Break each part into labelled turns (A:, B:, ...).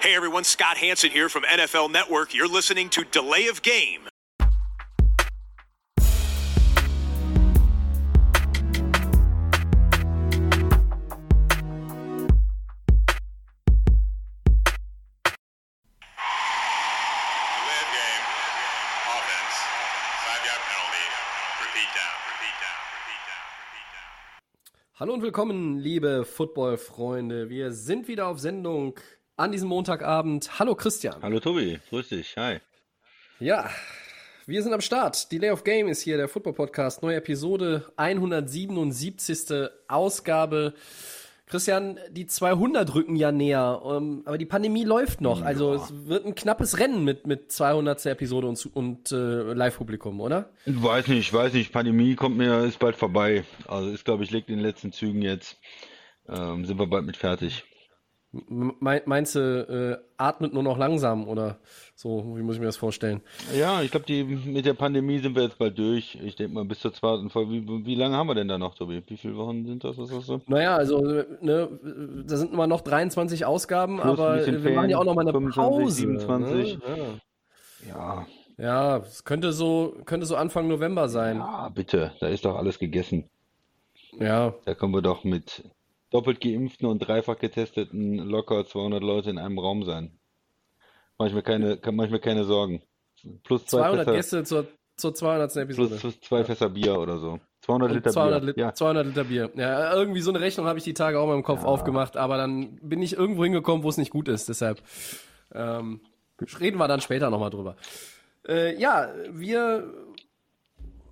A: Hey everyone, Scott Hanson here from NFL Network. You're listening to Delay of Game.
B: Delay game. Offense. Five yard penalty. Repeat down. Repeat down. Repeat down. Repeat down.
C: Hallo und willkommen, liebe Football-Freunde. Wir sind wieder auf Sendung an diesem Montagabend. Hallo Christian.
D: Hallo Tobi, grüß dich, hi.
C: Ja, wir sind am Start. Delay of Game ist hier der Football-Podcast. Neue Episode, 177. Ausgabe. Christian, die 200 rücken ja näher, ähm, aber die Pandemie läuft noch. Also es wird ein knappes Rennen mit, mit 200. Episode und, und äh, Live-Publikum, oder?
D: Weiß nicht, weiß nicht, Pandemie kommt mir, ist bald vorbei. Also ist, glaube ich, liegt in den letzten Zügen jetzt. Ähm, sind wir bald mit fertig.
C: Meinst du, äh, atmet nur noch langsam oder so? Wie muss ich mir das vorstellen?
D: Ja, ich glaube, mit der Pandemie sind wir jetzt bald durch. Ich denke mal bis zur zweiten Folge. Wie, wie lange haben wir denn da noch, Tobi? Wie viele Wochen sind das? Was du?
C: Naja, also, ne, da sind immer noch 23 Ausgaben,
D: Plus
C: aber wir machen ja auch noch mal eine
D: 25,
C: Pause.
D: 27.
C: Ne?
D: Ja,
C: Ja. ja, es könnte so, könnte so Anfang November sein.
D: ah, bitte, da ist doch alles gegessen.
C: Ja,
D: Da können wir doch mit doppelt geimpften und dreifach getesteten locker 200 Leute in einem Raum sein. Mach ich mir keine, kann- mach ich mir keine Sorgen. Plus zwei
C: 200
D: Fässer,
C: Gäste zur, zur 200. Episode.
D: plus, plus zwei Fässer Bier oder so. 200
C: Und
D: Liter
C: 200,
D: Bier.
C: Lit
D: Ja,
C: 200 Liter Bier. Ja, irgendwie so eine Rechnung habe ich die Tage auch mal im Kopf aufgemacht, aber dann bin ich irgendwo hingekommen, wo es nicht gut ist. Deshalb ähm, reden wir dann später nochmal drüber. Äh, ja, wir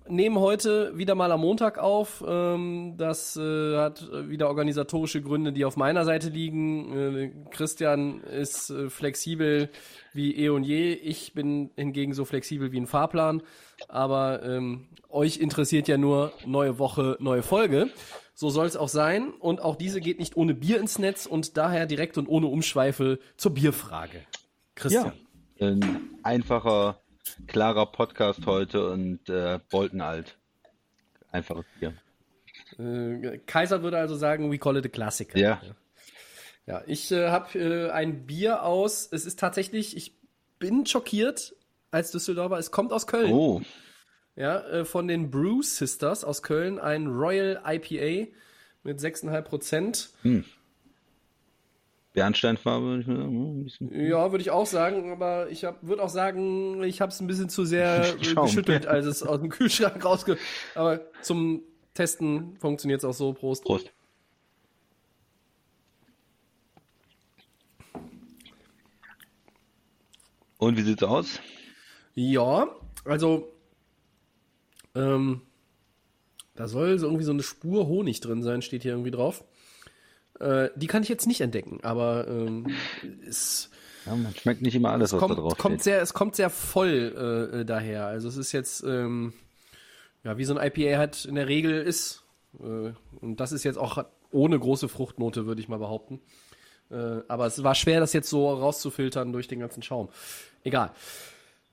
C: nehmen heute wieder mal am Montag auf. Ähm, das äh, hat wieder organisatorische Gründe, die auf meiner Seite liegen. Äh, Christian ist äh, flexibel wie eh und je. Ich bin hingegen so flexibel wie ein Fahrplan. Aber ähm, euch interessiert ja nur neue Woche, neue Folge. So soll es auch sein. Und auch diese geht nicht ohne Bier ins Netz und daher direkt und ohne Umschweife zur Bierfrage. Christian.
D: ja. Ein einfacher, klarer Podcast heute und äh, Boltenalt. Einfaches Bier.
C: Äh, Kaiser würde also sagen, we call it a Klassiker.
D: Ja.
C: Ja, ich äh, habe äh, ein Bier aus. Es ist tatsächlich, ich bin schockiert als Düsseldorfer. Es kommt aus Köln.
D: Oh,
C: Ja, äh, von den Brew Sisters aus Köln. Ein Royal IPA mit 6,5 Prozent.
D: Bernsteinfarbe, würde ich mal sagen.
C: Ja, würde ich auch sagen. Aber ich würde auch sagen, ich habe es ein bisschen zu sehr
D: Schaum.
C: geschüttelt, als es aus dem Kühlschrank rausge... Aber zum Testen funktioniert es auch so. Prost.
D: Prost. Und wie sieht's aus?
C: Ja, also ähm, da soll so irgendwie so eine Spur Honig drin sein, steht hier irgendwie drauf. Äh, die kann ich jetzt nicht entdecken, aber ähm, es
D: Ja, man schmeckt nicht immer alles, was da
C: kommt,
D: drauf
C: kommt
D: steht.
C: sehr, es kommt sehr voll äh, äh, daher. Also es ist jetzt ähm, ja wie so ein IPA halt in der Regel ist. Äh, und das ist jetzt auch ohne große Fruchtnote, würde ich mal behaupten. Äh, aber es war schwer, das jetzt so rauszufiltern durch den ganzen Schaum. Egal.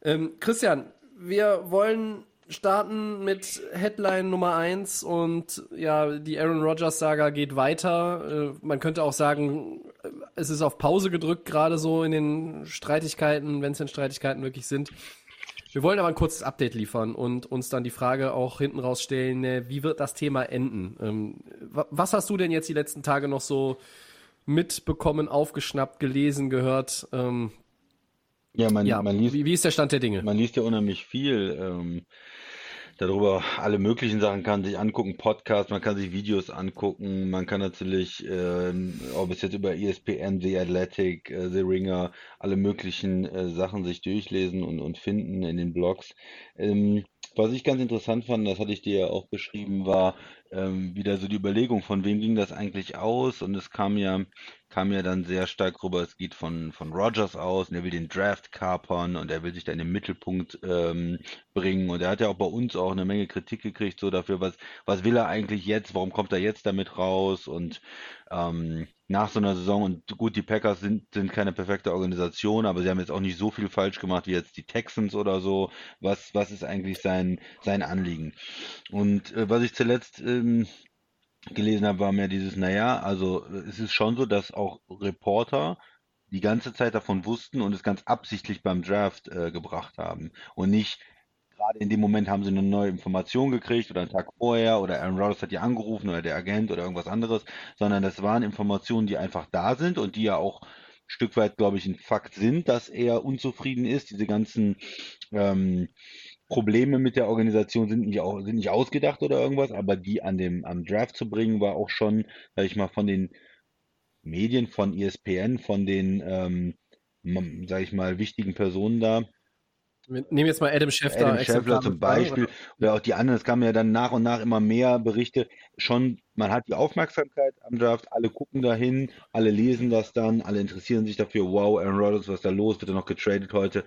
C: Ähm, Christian, wir wollen starten mit Headline Nummer eins und ja, die Aaron Rodgers Saga geht weiter. Äh, man könnte auch sagen, es ist auf Pause gedrückt, gerade so in den Streitigkeiten, wenn es denn Streitigkeiten wirklich sind. Wir wollen aber ein kurzes Update liefern und uns dann die Frage auch hinten rausstellen, äh, wie wird das Thema enden? Ähm, wa- was hast du denn jetzt die letzten Tage noch so mitbekommen, aufgeschnappt, gelesen, gehört? Ähm,
D: Ja, man,
C: ja,
D: man liest
C: wie, wie ist der Stand der Dinge?
D: Man liest ja unheimlich viel ähm, darüber. Alle möglichen Sachen kann sich angucken, Podcasts, man kann sich Videos angucken, man kann natürlich, ähm, ob es jetzt über ESPN, The Athletic, äh, The Ringer, alle möglichen äh, Sachen sich durchlesen und, und finden in den Blogs. Ähm, was ich ganz interessant fand, das hatte ich dir ja auch beschrieben, war ähm, wieder so die Überlegung, von wem ging das eigentlich aus? Und es kam ja, kam ja dann sehr stark rüber, es geht von, von Rogers aus und er will den Draft kapern und er will sich da in den Mittelpunkt ähm, bringen. Und er hat ja auch bei uns auch eine Menge Kritik gekriegt, so dafür, was, was will er eigentlich jetzt, warum kommt er jetzt damit raus? Und ähm, nach so einer Saison, und gut, die Packers sind, sind keine perfekte Organisation, aber sie haben jetzt auch nicht so viel falsch gemacht wie jetzt die Texans oder so. Was, was ist eigentlich sein, sein Anliegen? Und äh, was ich zuletzt ähm, gelesen habe, war mehr dieses, naja, also es ist schon so, dass auch Reporter die ganze Zeit davon wussten und es ganz absichtlich beim Draft äh, gebracht haben und nicht gerade in dem Moment haben sie eine neue Information gekriegt oder einen Tag vorher oder Aaron Rodgers hat die angerufen oder der Agent oder irgendwas anderes, sondern das waren Informationen, die einfach da sind und die ja auch ein Stück weit, glaube ich, ein Fakt sind, dass er unzufrieden ist. Diese ganzen ähm, Probleme mit der Organisation sind nicht, auch, sind nicht ausgedacht oder irgendwas, aber die an dem am Draft zu bringen, war auch schon, sag ich mal, von den Medien, von ESPN, von den, ähm, sag ich mal, wichtigen Personen da
C: wir nehmen jetzt mal Adam Scheffler.
D: Adam Scheffler zum Beispiel. Oder auch die anderen. Es kamen ja dann nach und nach immer mehr Berichte. Schon, man hat die Aufmerksamkeit am Draft. Alle gucken dahin. Alle lesen das dann. Alle interessieren sich dafür. Wow, Aaron Rodgers, was ist da los? Wird er noch getradet heute?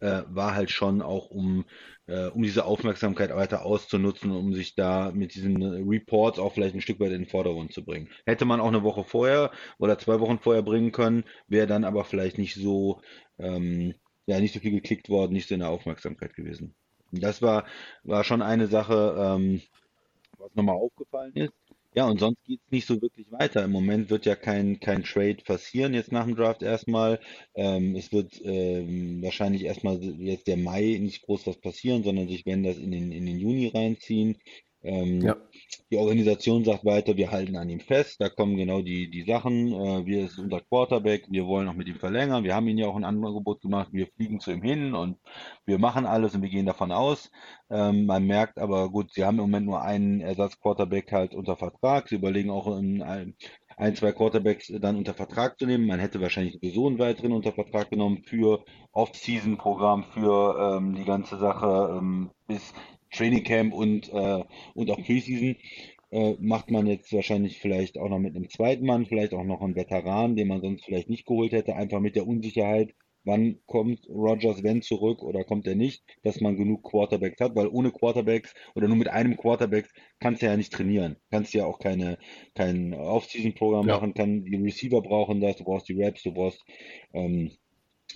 D: Äh, war halt schon auch, um, äh, um diese Aufmerksamkeit weiter auszunutzen, um sich da mit diesen Reports auch vielleicht ein Stück weit in den Vordergrund zu bringen. Hätte man auch eine Woche vorher oder zwei Wochen vorher bringen können, wäre dann aber vielleicht nicht so, ähm, ja nicht so viel geklickt worden, nicht so in der Aufmerksamkeit gewesen. Das war, war schon eine Sache, ähm, was nochmal aufgefallen ist. Ja, und sonst geht es nicht so wirklich weiter. Im Moment wird ja kein, kein Trade passieren, jetzt nach dem Draft erstmal. Ähm, es wird ähm, wahrscheinlich erstmal jetzt der Mai nicht groß was passieren, sondern sich werden das in den, in den Juni reinziehen. Ähm, ja. Die Organisation sagt weiter, wir halten an ihm fest. Da kommen genau die, die Sachen. Äh, wir sind unser Quarterback, wir wollen auch mit ihm verlängern. Wir haben ihn ja auch ein Angebot gemacht. Wir fliegen zu ihm hin und wir machen alles und wir gehen davon aus. Ähm, man merkt aber, gut, sie haben im Moment nur einen Ersatz-Quarterback halt unter Vertrag. Sie überlegen auch in ein, ein, zwei Quarterbacks dann unter Vertrag zu nehmen. Man hätte wahrscheinlich sowieso einen weiteren unter Vertrag genommen für Off-Season-Programm, für ähm, die ganze Sache ähm, bis Training Camp und, äh, und auch Preseason äh, macht man jetzt wahrscheinlich vielleicht auch noch mit einem zweiten Mann, vielleicht auch noch einen Veteran, den man sonst vielleicht nicht geholt hätte, einfach mit der Unsicherheit, wann kommt Rogers, wenn zurück oder kommt er nicht, dass man genug Quarterbacks hat, weil ohne Quarterbacks oder nur mit einem Quarterback kannst du ja nicht trainieren. Kannst ja auch keine, kein Off-Season-Programm ja. machen, kann, die Receiver brauchen das, du brauchst die Raps, du brauchst ähm,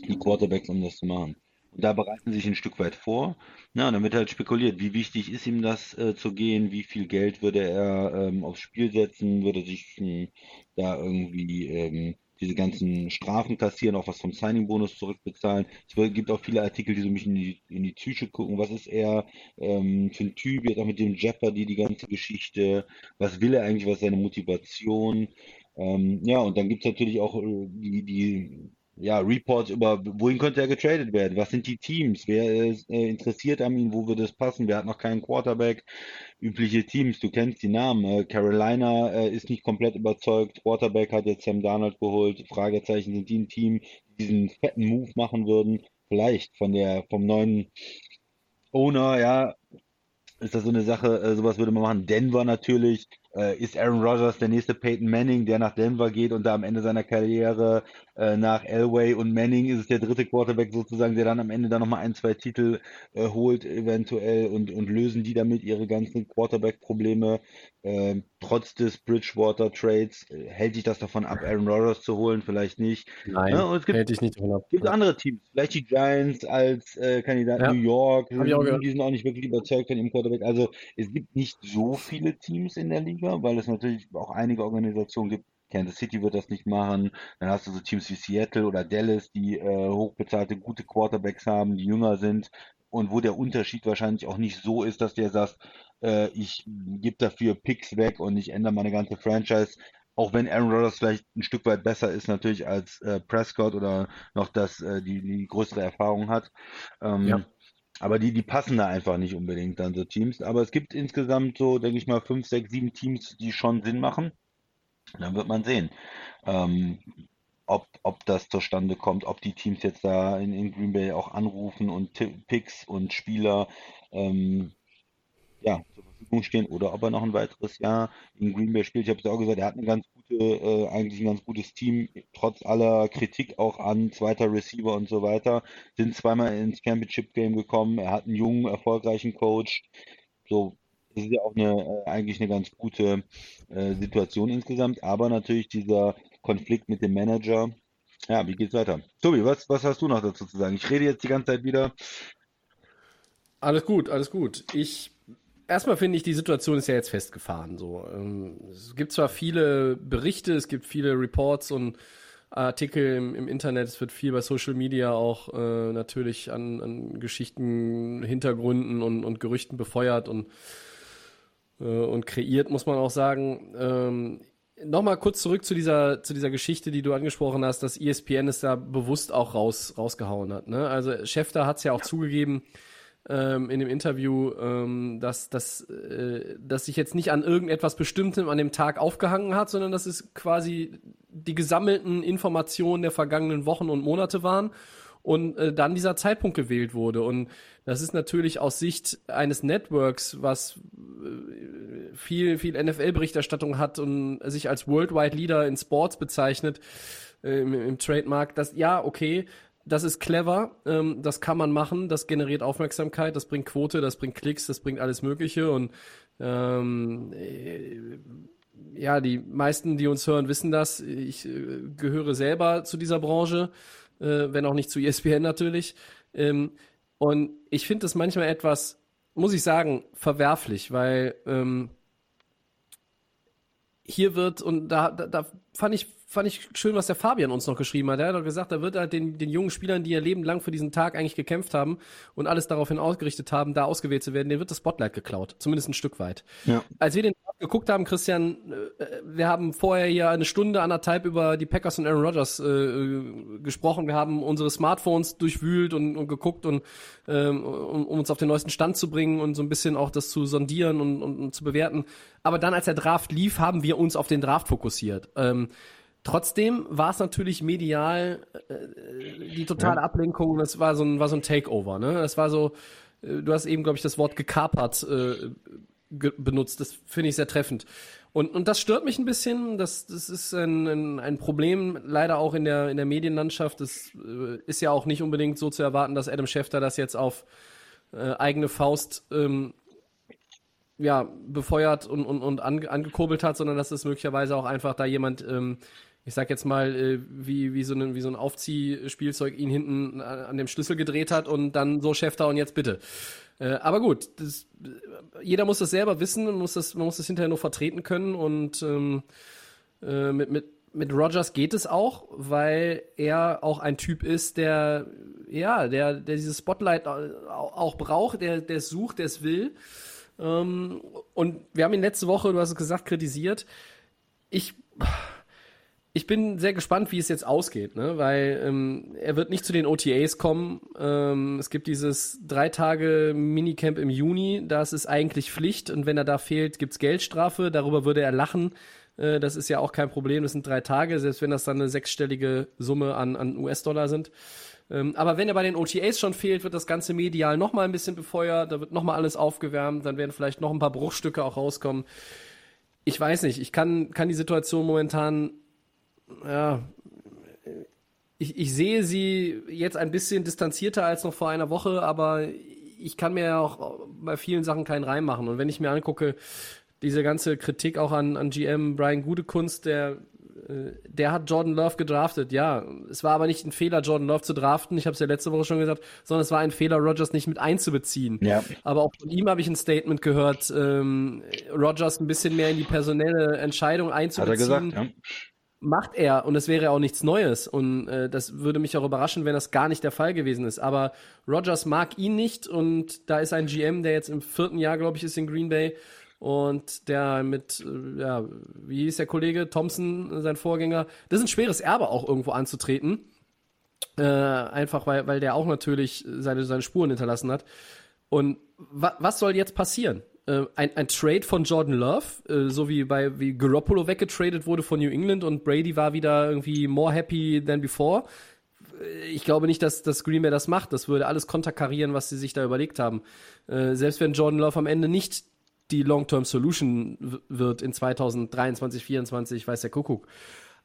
D: die Quarterbacks, um das zu machen. Und da bereiten sie sich ein Stück weit vor. Na, dann wird halt spekuliert, wie wichtig ist ihm das äh, zu gehen, wie viel Geld würde er ähm, aufs Spiel setzen, würde sich ähm, da irgendwie ähm, diese ganzen Strafen kassieren, auch was vom Signing-Bonus zurückbezahlen. Es gibt auch viele Artikel, die so mich in die, in die Psyche gucken. Was ist er ähm, für ein Typ, jetzt auch mit dem Jeopardy, die ganze Geschichte. Was will er eigentlich, was ist seine Motivation? Ähm, ja, und dann gibt es natürlich auch äh, die, die ja, Reports über, wohin könnte er getradet werden? Was sind die Teams? Wer ist äh, interessiert an ihm? Wo würde es passen? Wer hat noch keinen Quarterback? Übliche Teams, du kennst die Namen. Äh, Carolina äh, ist nicht komplett überzeugt. Quarterback hat jetzt Sam Darnold geholt. Fragezeichen, sind die ein Team, die diesen fetten Move machen würden? Vielleicht von der, vom neuen Owner, ja, ist das so eine Sache, äh, sowas würde man machen. Denver natürlich, äh, ist Aaron Rodgers der nächste Peyton Manning, der nach Denver geht und da am Ende seiner Karriere äh, nach Elway und Manning ist es der dritte Quarterback sozusagen, der dann am Ende dann nochmal ein, zwei Titel äh, holt eventuell und, und lösen die damit ihre ganzen Quarterback-Probleme. Ähm, trotz des Bridgewater-Trades äh, hält sich das davon ab, Aaron Rodgers zu holen, vielleicht nicht.
C: Nein, ja, und es gibt, hält dich nicht davon ab.
D: gibt andere Teams, vielleicht die Giants als äh, Kandidat ja. New York, die, die sind auch nicht wirklich überzeugt von ihrem Quarterback. Also es gibt nicht so viele Teams in der Liga, weil es natürlich auch einige Organisationen gibt, Kansas City wird das nicht machen. Dann hast du so Teams wie Seattle oder Dallas, die äh, hochbezahlte, gute Quarterbacks haben, die jünger sind und wo der Unterschied wahrscheinlich auch nicht so ist, dass der sagt, äh, ich gebe dafür Picks weg und ich ändere meine ganze Franchise. Auch wenn Aaron Rodgers vielleicht ein Stück weit besser ist natürlich als äh, Prescott oder noch das äh, die, die größere Erfahrung hat. Ähm, ja. Aber die, die passen da einfach nicht unbedingt dann so Teams. Aber es gibt insgesamt so, denke ich mal, fünf, sechs, sieben Teams, die schon Sinn machen. Dann wird man sehen, ähm, ob, ob das zustande kommt, ob die Teams jetzt da in, in Green Bay auch anrufen und Picks und Spieler ähm, ja, zur Verfügung stehen oder ob er noch ein weiteres Jahr in Green Bay spielt. Ich habe es auch gesagt, er hat eine ganz gute, äh, eigentlich ein ganz gutes Team, trotz aller Kritik auch an zweiter Receiver und so weiter. Sind zweimal ins Championship Game gekommen. Er hat einen jungen, erfolgreichen Coach. So, das ist ja auch eine, äh, eigentlich eine ganz gute äh, Situation insgesamt, aber natürlich dieser Konflikt mit dem Manager. Ja, wie geht's weiter? Tobi, was, was hast du noch dazu zu sagen? Ich rede jetzt die ganze Zeit wieder.
C: Alles gut, alles gut. Ich erstmal finde ich, die Situation ist ja jetzt festgefahren. So, ähm, es gibt zwar viele Berichte, es gibt viele Reports und Artikel im, im, Internet, es wird viel bei Social Media auch äh, natürlich an, an Geschichten, Hintergründen und, und Gerüchten befeuert und, äh, und kreiert, muss man auch sagen. Ähm, Nochmal kurz zurück zu dieser, zu dieser Geschichte, die du angesprochen hast, dass ESPN es da bewusst auch raus, rausgehauen hat. Ne? Also Schäfter hat es ja auch zugegeben, ähm, in dem Interview, ähm, dass, dass, äh, dass sich jetzt nicht an irgendetwas Bestimmtem an dem Tag aufgehangen hat, sondern dass es quasi die gesammelten Informationen der vergangenen Wochen und Monate waren und äh, dann dieser Zeitpunkt gewählt wurde. Und das ist natürlich aus Sicht eines Networks, was äh, viel, viel NFL-Berichterstattung hat und sich als Worldwide Leader in Sports bezeichnet, äh, im, im Trademark, dass ja, okay, das ist clever, ähm, das kann man machen, das generiert Aufmerksamkeit, das bringt Quote, das bringt Klicks, das bringt alles Mögliche und ähm, äh, ja, die meisten, die uns hören, wissen das. Ich äh, gehöre selber zu dieser Branche, äh, wenn auch nicht zu ESPN natürlich. Ähm, und ich finde das manchmal etwas, muss ich sagen, verwerflich, weil ähm, hier wird, und da, da, da fand ich fand ich schön, was der Fabian uns noch geschrieben hat. Er hat doch gesagt, da wird halt den, den jungen Spielern, die ihr Leben lang für diesen Tag eigentlich gekämpft haben und alles daraufhin ausgerichtet haben, da ausgewählt zu werden, denen wird das Spotlight geklaut. Zumindest ein Stück weit. Ja. Als wir den geguckt haben, Christian, äh, wir haben vorher hier eine Stunde, anderthalb über die Packers und Aaron Rodgers äh, gesprochen. Wir haben unsere Smartphones durchwühlt und, und geguckt und ähm, um, um uns auf den neuesten Stand zu bringen und so ein bisschen auch das zu sondieren und, und, und zu bewerten. Aber dann, als der Draft lief, haben wir uns auf den Draft fokussiert. Ähm, Trotzdem war es natürlich medial äh, die totale ja. Ablenkung. Das war so ein, war so ein Takeover. Ne? Das war so. Äh, du hast eben, glaube ich, das Wort gekapert äh, ge benutzt. Das finde ich sehr treffend. Und, und das stört mich ein bisschen. Das, das ist ein, ein, ein Problem, leider auch in der, in der Medienlandschaft. Das äh, ist ja auch nicht unbedingt so zu erwarten, dass Adam Schefter das jetzt auf äh, eigene Faust ähm, ja, befeuert und, und, und ange angekurbelt hat, sondern dass es möglicherweise auch einfach da jemand ähm, ich sag jetzt mal, äh, wie, wie, so ein, wie so ein Aufziehspielzeug ihn hinten an dem Schlüssel gedreht hat und dann so Schäfter und jetzt bitte. Äh, aber gut, das, jeder muss das selber wissen und muss das, man muss das hinterher nur vertreten können und ähm, äh, mit, mit, mit Rogers geht es auch, weil er auch ein Typ ist, der, ja, der, der dieses Spotlight auch braucht, der, der es sucht, der es will. Ähm, und wir haben ihn letzte Woche, du hast es gesagt, kritisiert. Ich, ich bin sehr gespannt, wie es jetzt ausgeht, ne? weil ähm, er wird nicht zu den OTAs kommen. Ähm, es gibt dieses drei Tage Minicamp im Juni, das ist eigentlich Pflicht und wenn er da fehlt, gibt's Geldstrafe. Darüber würde er lachen. Äh, das ist ja auch kein Problem, das sind drei Tage, selbst wenn das dann eine sechsstellige Summe an, an US-Dollar sind. Ähm, aber wenn er bei den OTAs schon fehlt, wird das ganze medial nochmal ein bisschen befeuert, da wird nochmal alles aufgewärmt, dann werden vielleicht noch ein paar Bruchstücke auch rauskommen. Ich weiß nicht, ich kann, kann die Situation momentan ja, ich, ich sehe sie jetzt ein bisschen distanzierter als noch vor einer Woche, aber ich kann mir ja auch bei vielen Sachen keinen Reim machen. Und wenn ich mir angucke, diese ganze Kritik auch an, an GM Brian Gutekunst, der, der hat Jordan Love gedraftet. Ja, es war aber nicht ein Fehler, Jordan Love zu draften. Ich habe es ja letzte Woche schon gesagt, sondern es war ein Fehler, Rogers nicht mit einzubeziehen. Ja. Aber auch von ihm habe ich ein Statement gehört, ähm, Rogers ein bisschen mehr in die personelle Entscheidung einzubeziehen. Hat er gesagt, ja macht er und es wäre auch nichts Neues und äh, das würde mich auch überraschen, wenn das gar nicht der Fall gewesen ist. Aber Rogers mag ihn nicht und da ist ein GM, der jetzt im vierten Jahr, glaube ich, ist in Green Bay und der mit, äh, ja, wie hieß der Kollege Thompson, sein Vorgänger. Das ist ein schweres Erbe auch irgendwo anzutreten, äh, einfach weil weil der auch natürlich seine seine Spuren hinterlassen hat. Und wa was soll jetzt passieren? äh, ein, ein Trade von Jordan Love, äh, so wie bei wie Garoppolo weggetradet wurde von New England und Brady war wieder irgendwie more happy than before. Äh, ich glaube nicht, dass, dass Green Bay das macht. Das würde alles konterkarieren, was sie sich da überlegt haben. Äh, selbst wenn Jordan Love am Ende nicht die Long-Term Solution wird in 2023, 2024, weiß der Kuckuck.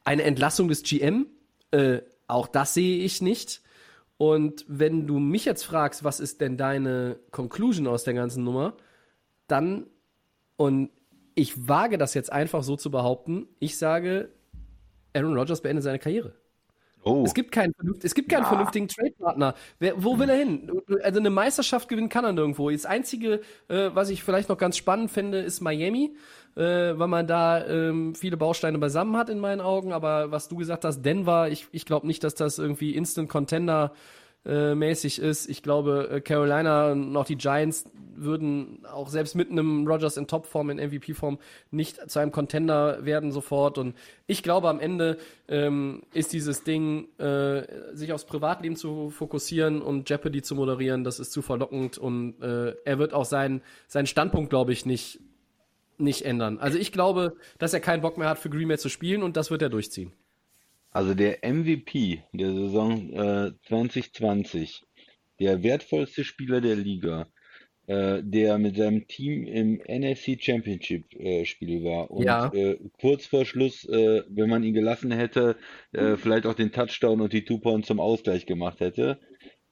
C: Eine Entlassung des GM, äh, auch das sehe ich nicht. Und wenn du mich jetzt fragst, was ist denn deine Conclusion aus der ganzen Nummer, dann, und ich wage das jetzt einfach so zu behaupten, ich sage, Aaron Rodgers beendet seine Karriere. Oh. Es gibt keinen, es gibt keinen ja. vernünftigen Trade-Partner. Wo will er hin? Also eine Meisterschaft gewinnen kann er nirgendwo. Das Einzige, äh, was ich vielleicht noch ganz spannend finde, ist Miami, äh, weil man da ähm, viele Bausteine beisammen hat in meinen Augen. Aber was du gesagt hast, Denver, ich, ich glaube nicht, dass das irgendwie Instant Contender äh, mäßig ist. Ich glaube, äh, Carolina und auch die Giants würden auch selbst mit einem Rogers in Topform, in MVP-Form, nicht zu einem Contender werden sofort. Und ich glaube, am Ende ähm, ist dieses Ding, äh, sich aufs Privatleben zu fokussieren und Jeopardy zu moderieren, das ist zu verlockend. Und äh, er wird auch seinen, seinen Standpunkt, glaube ich, nicht, nicht ändern. Also ich glaube, dass er keinen Bock mehr hat, für Green Bay zu spielen und das wird er durchziehen.
D: Also der MVP der Saison äh, 2020, der wertvollste Spieler der Liga, äh, der mit seinem Team im NFC Championship äh, Spiel war und
C: Ja.
D: äh, kurz vor Schluss, äh, wenn man ihn gelassen hätte, äh, vielleicht auch den Touchdown und die Two-Point zum Ausgleich gemacht hätte,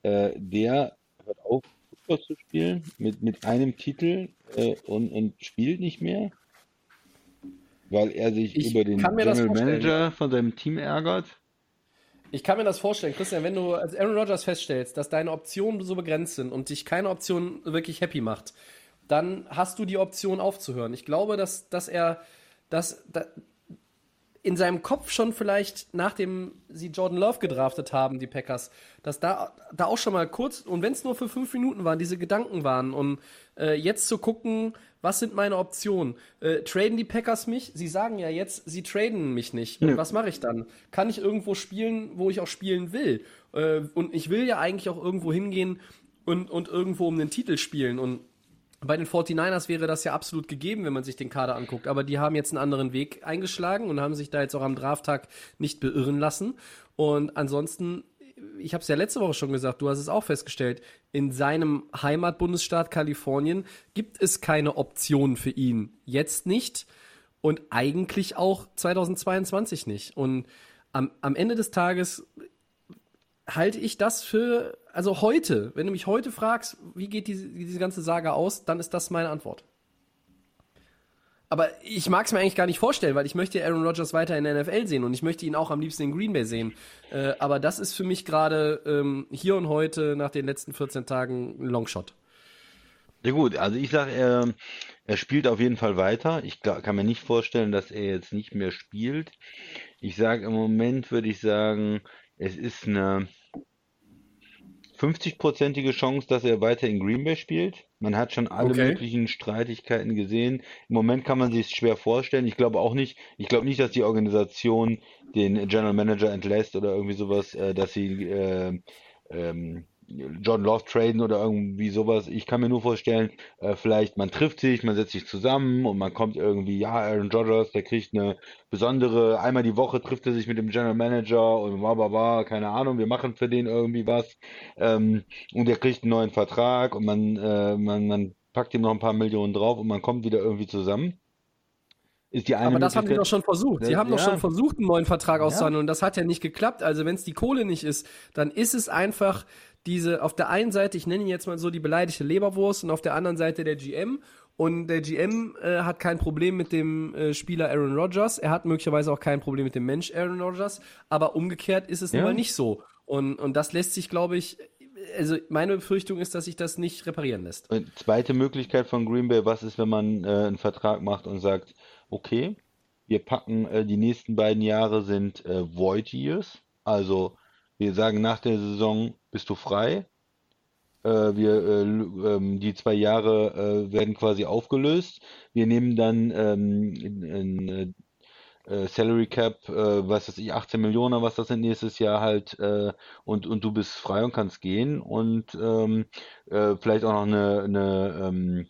D: äh, der hört auf, Football zu spielen mit, mit einem Titel äh, und, und spielt nicht mehr. Weil er sich
C: Ich
D: über den General. Manager von seinem Team ärgert?
C: Ich kann mir das vorstellen, Christian, wenn du als Aaron Rodgers feststellst, dass deine Optionen so begrenzt sind und dich keine Option wirklich happy macht, dann hast du die Option aufzuhören. Ich glaube, dass, dass er dass, da, in seinem Kopf schon vielleicht, nachdem sie Jordan Love gedraftet haben, die Packers, dass da, da auch schon mal kurz, und wenn es nur für fünf Minuten waren, diese Gedanken waren, und äh, jetzt zu gucken, was sind meine Optionen? Äh, traden die Packers mich? Sie sagen ja jetzt, sie traden mich nicht. Und
D: Nö.
C: was mache ich dann? Kann ich irgendwo spielen, wo ich auch spielen will? Äh, und ich will ja eigentlich auch irgendwo hingehen und, und irgendwo um den Titel spielen. Und bei den 49ers wäre das ja absolut gegeben, wenn man sich den Kader anguckt. Aber die haben jetzt einen anderen Weg eingeschlagen und haben sich da jetzt auch am Drafttag nicht beirren lassen. Und ansonsten, ich habe es ja letzte Woche schon gesagt, du hast es auch festgestellt, in seinem Heimatbundesstaat Kalifornien gibt es keine Option für ihn. Jetzt nicht und eigentlich auch 2022 nicht. Und am, am Ende des Tages halte ich das für, also heute, wenn du mich heute fragst, wie geht diese, diese ganze Saga aus, dann ist das meine Antwort. Aber ich mag es mir eigentlich gar nicht vorstellen, weil ich möchte Aaron Rodgers weiter in der NFL sehen und ich möchte ihn auch am liebsten in Green Bay sehen. Äh, aber das ist für mich gerade ähm, hier und heute nach den letzten 14 Tagen ein Longshot.
D: Ja gut, also ich sage, er, er spielt auf jeden Fall weiter. Ich kann mir nicht vorstellen, dass er jetzt nicht mehr spielt. Ich sage im Moment würde ich sagen, es ist eine 50-prozentige Chance, dass er weiter in Green Bay spielt. Man hat schon alle
C: Okay.
D: möglichen Streitigkeiten gesehen. Im Moment kann man sich es schwer vorstellen. Ich glaube auch nicht, ich glaube nicht, dass die Organisation den General Manager entlässt oder irgendwie sowas, äh, dass sie äh, ähm, John Love traden oder irgendwie sowas. Ich kann mir nur vorstellen, äh, vielleicht man trifft sich, man setzt sich zusammen und man kommt irgendwie, ja, Aaron Rodgers, der kriegt eine besondere, einmal die Woche trifft er sich mit dem General Manager und bla bla bla, keine Ahnung, wir machen für den irgendwie was. Ähm, und der kriegt einen neuen Vertrag und man, äh, man, man packt ihm noch ein paar Millionen drauf und man kommt wieder irgendwie zusammen. Ist die eine
C: Aber das haben
D: Möglichkeit.
C: doch schon versucht. Sie
D: Ja,
C: haben doch
D: ja.
C: schon versucht, einen neuen Vertrag auszuhandeln und das hat ja nicht geklappt. Also wenn es die Kohle nicht ist, dann ist es einfach diese, auf der einen Seite, ich nenne ihn jetzt mal so die beleidigte Leberwurst und auf der anderen Seite der GM. Und der GM äh, hat kein Problem mit dem äh, Spieler Aaron Rodgers. Er hat möglicherweise auch kein Problem mit dem Mensch Aaron Rodgers. Aber umgekehrt ist es nun
D: Ja.
C: mal nicht so. Und, und das lässt sich, glaube ich, also meine Befürchtung ist, dass sich das nicht reparieren lässt.
D: Und zweite Möglichkeit von Green Bay, was ist, wenn man äh, einen Vertrag macht und sagt, okay, wir packen äh, die nächsten beiden Jahre sind äh, Void Years, also wir sagen nach der Saison bist du frei. Äh, wir äh, ähm, die zwei Jahre äh, werden quasi aufgelöst. Wir nehmen dann ähm, in, in, äh, äh, Salary Cap, äh, was weiß ich, 18 Millionen, was das sind nächstes Jahr halt, äh, und, und du bist frei und kannst gehen und ähm, äh, vielleicht auch noch eine, eine ähm, äh,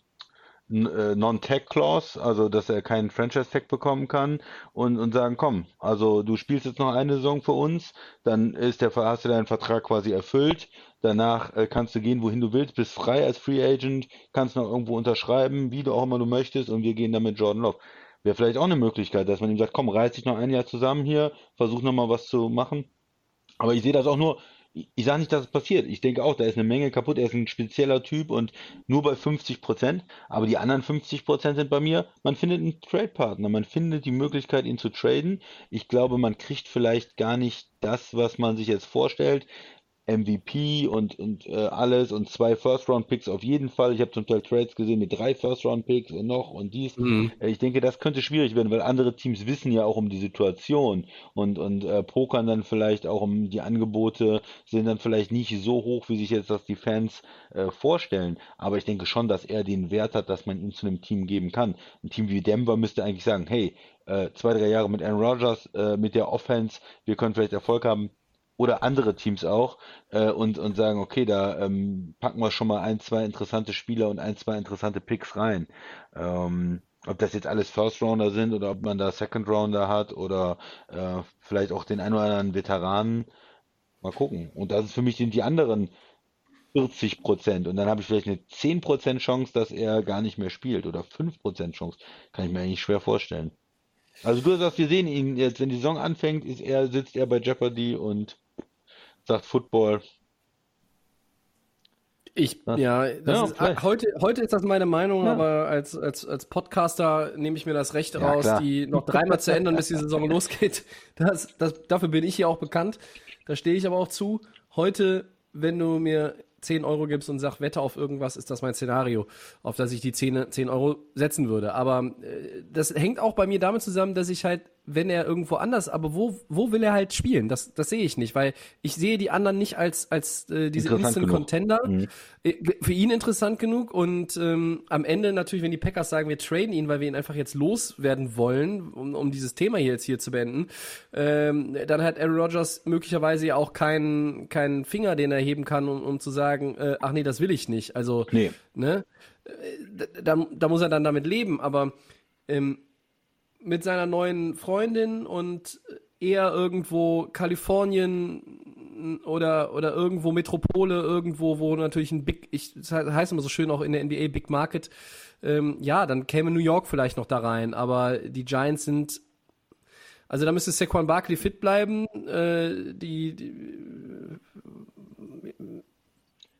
D: Non-Tag-Clause, also dass er keinen Franchise-Tag bekommen kann und, und sagen, komm, also du spielst jetzt noch eine Saison für uns, dann ist der, hast du deinen Vertrag quasi erfüllt, danach äh, kannst du gehen, wohin du willst, bist frei als Free Agent, kannst noch irgendwo unterschreiben, wie du auch immer du möchtest und wir gehen dann mit Jordan Love. Wäre vielleicht auch eine Möglichkeit, dass man ihm sagt, komm, reiß dich noch ein Jahr zusammen hier, versuch noch mal was zu machen. Aber ich sehe das auch nur, ich sage nicht, dass es passiert. Ich denke auch, da ist eine Menge kaputt. Er ist ein spezieller Typ und nur bei 50 Prozent. Aber die anderen 50 Prozent sind bei mir, man findet einen Trade-Partner. Man findet die Möglichkeit, ihn zu traden. Ich glaube, man kriegt vielleicht gar nicht das, was man sich jetzt vorstellt. MVP und, und äh, alles und zwei First-Round-Picks auf jeden Fall. Ich habe zum Teil Trades gesehen mit drei First-Round-Picks und noch und dies. Mhm. Äh, ich denke, das könnte schwierig werden, weil andere Teams wissen ja auch um die Situation und, und äh, pokern dann vielleicht auch um die Angebote, sind dann vielleicht nicht so hoch, wie sich jetzt das die Fans äh, vorstellen. Aber ich denke schon, dass er den Wert hat, dass man ihn zu einem Team geben kann. Ein Team wie Denver müsste eigentlich sagen, hey, äh, zwei, drei Jahre mit Aaron Rodgers, äh, mit der Offense, wir können vielleicht Erfolg haben oder andere Teams auch äh, und, und sagen, okay, da ähm, packen wir schon mal ein, zwei interessante Spieler und ein, zwei interessante Picks rein. Ähm, ob das jetzt alles First Rounder sind oder ob man da Second Rounder hat oder äh, vielleicht auch den einen oder anderen Veteranen. Mal gucken. Und das ist für mich sind die anderen 40 Prozent. Und dann habe ich vielleicht eine 10 Prozent Chance, dass er gar nicht mehr spielt oder 5 Prozent Chance. Kann ich mir eigentlich schwer vorstellen. Also du sagst, wir sehen ihn jetzt, wenn die Saison anfängt, ist er, sitzt er bei Jeopardy und sagt Football.
C: Ich, ja, ja ist, heute, heute ist das meine Meinung, ja. aber als, als, als Podcaster nehme ich mir das Recht ja, raus, klar. die noch dreimal zu ändern, bis die Saison losgeht. Das, das, dafür bin ich hier auch bekannt. Da stehe ich aber auch zu. Heute, wenn du mir 10 Euro gibst und sagst, wette auf irgendwas, ist das mein Szenario, auf das ich die 10, 10 Euro setzen würde. Aber äh, das hängt auch bei mir damit zusammen, dass ich halt wenn er irgendwo anders, aber wo, wo will er halt spielen? Das, das sehe ich nicht, weil ich sehe die anderen nicht als, als äh, diese Instant Contender. Mhm. Äh, für ihn interessant genug und ähm, am Ende natürlich, wenn die Packers sagen, wir traden ihn, weil wir ihn einfach jetzt loswerden wollen, um, um dieses Thema hier jetzt hier zu beenden, ähm, dann hat Aaron Rodgers möglicherweise ja auch keinen keinen Finger, den er heben kann, um, um zu sagen, äh, ach nee, das will ich nicht. Also, nee. ne? Äh, da, da muss er dann damit leben, aber ähm, mit seiner neuen Freundin und eher irgendwo Kalifornien oder, oder irgendwo Metropole, irgendwo, wo natürlich ein Big, ich, das heißt immer so schön auch in der NBA Big Market, ähm, ja, dann käme New York vielleicht noch da rein, aber die Giants sind, also da müsste Saquon Barkley fit bleiben, äh, die, die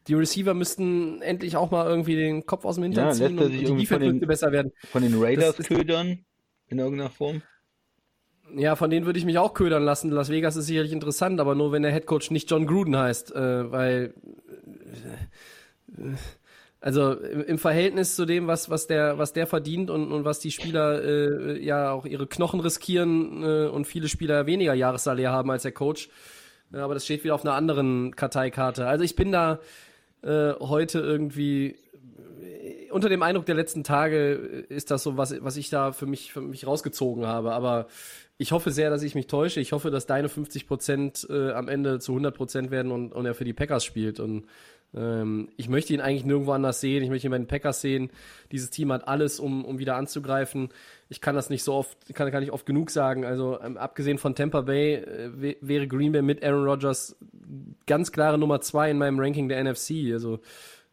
C: die Receiver müssten endlich auch mal irgendwie den Kopf aus dem Hintern
D: ja, ziehen
C: und die
D: Defense müsste
C: besser werden.
D: Von den Raiders ködern? In irgendeiner Form?
C: Ja, von denen würde ich mich auch ködern lassen. Las Vegas ist sicherlich interessant, aber nur wenn der Headcoach nicht John Gruden heißt, äh, weil äh, also im Verhältnis zu dem, was was der was der verdient und, und was die Spieler äh, ja auch ihre Knochen riskieren äh, und viele Spieler weniger Jahressalär haben als der Coach, ja, aber das steht wieder auf einer anderen Karteikarte. Also ich bin da äh, heute irgendwie unter dem Eindruck der letzten Tage ist das so, was, was ich da für mich, für mich rausgezogen habe. Aber ich hoffe sehr, dass ich mich täusche. Ich hoffe, dass deine 50 Prozent äh, am Ende zu 100 Prozent werden und, und er für die Packers spielt. Und ähm, ich möchte ihn eigentlich nirgendwo anders sehen. Ich möchte ihn bei den Packers sehen. Dieses Team hat alles, um, um wieder anzugreifen. Ich kann das nicht so oft, kann, kann ich oft genug sagen. Also ähm, abgesehen von Tampa Bay äh, wäre Green Bay mit Aaron Rodgers ganz klare Nummer zwei in meinem Ranking der NFC. Also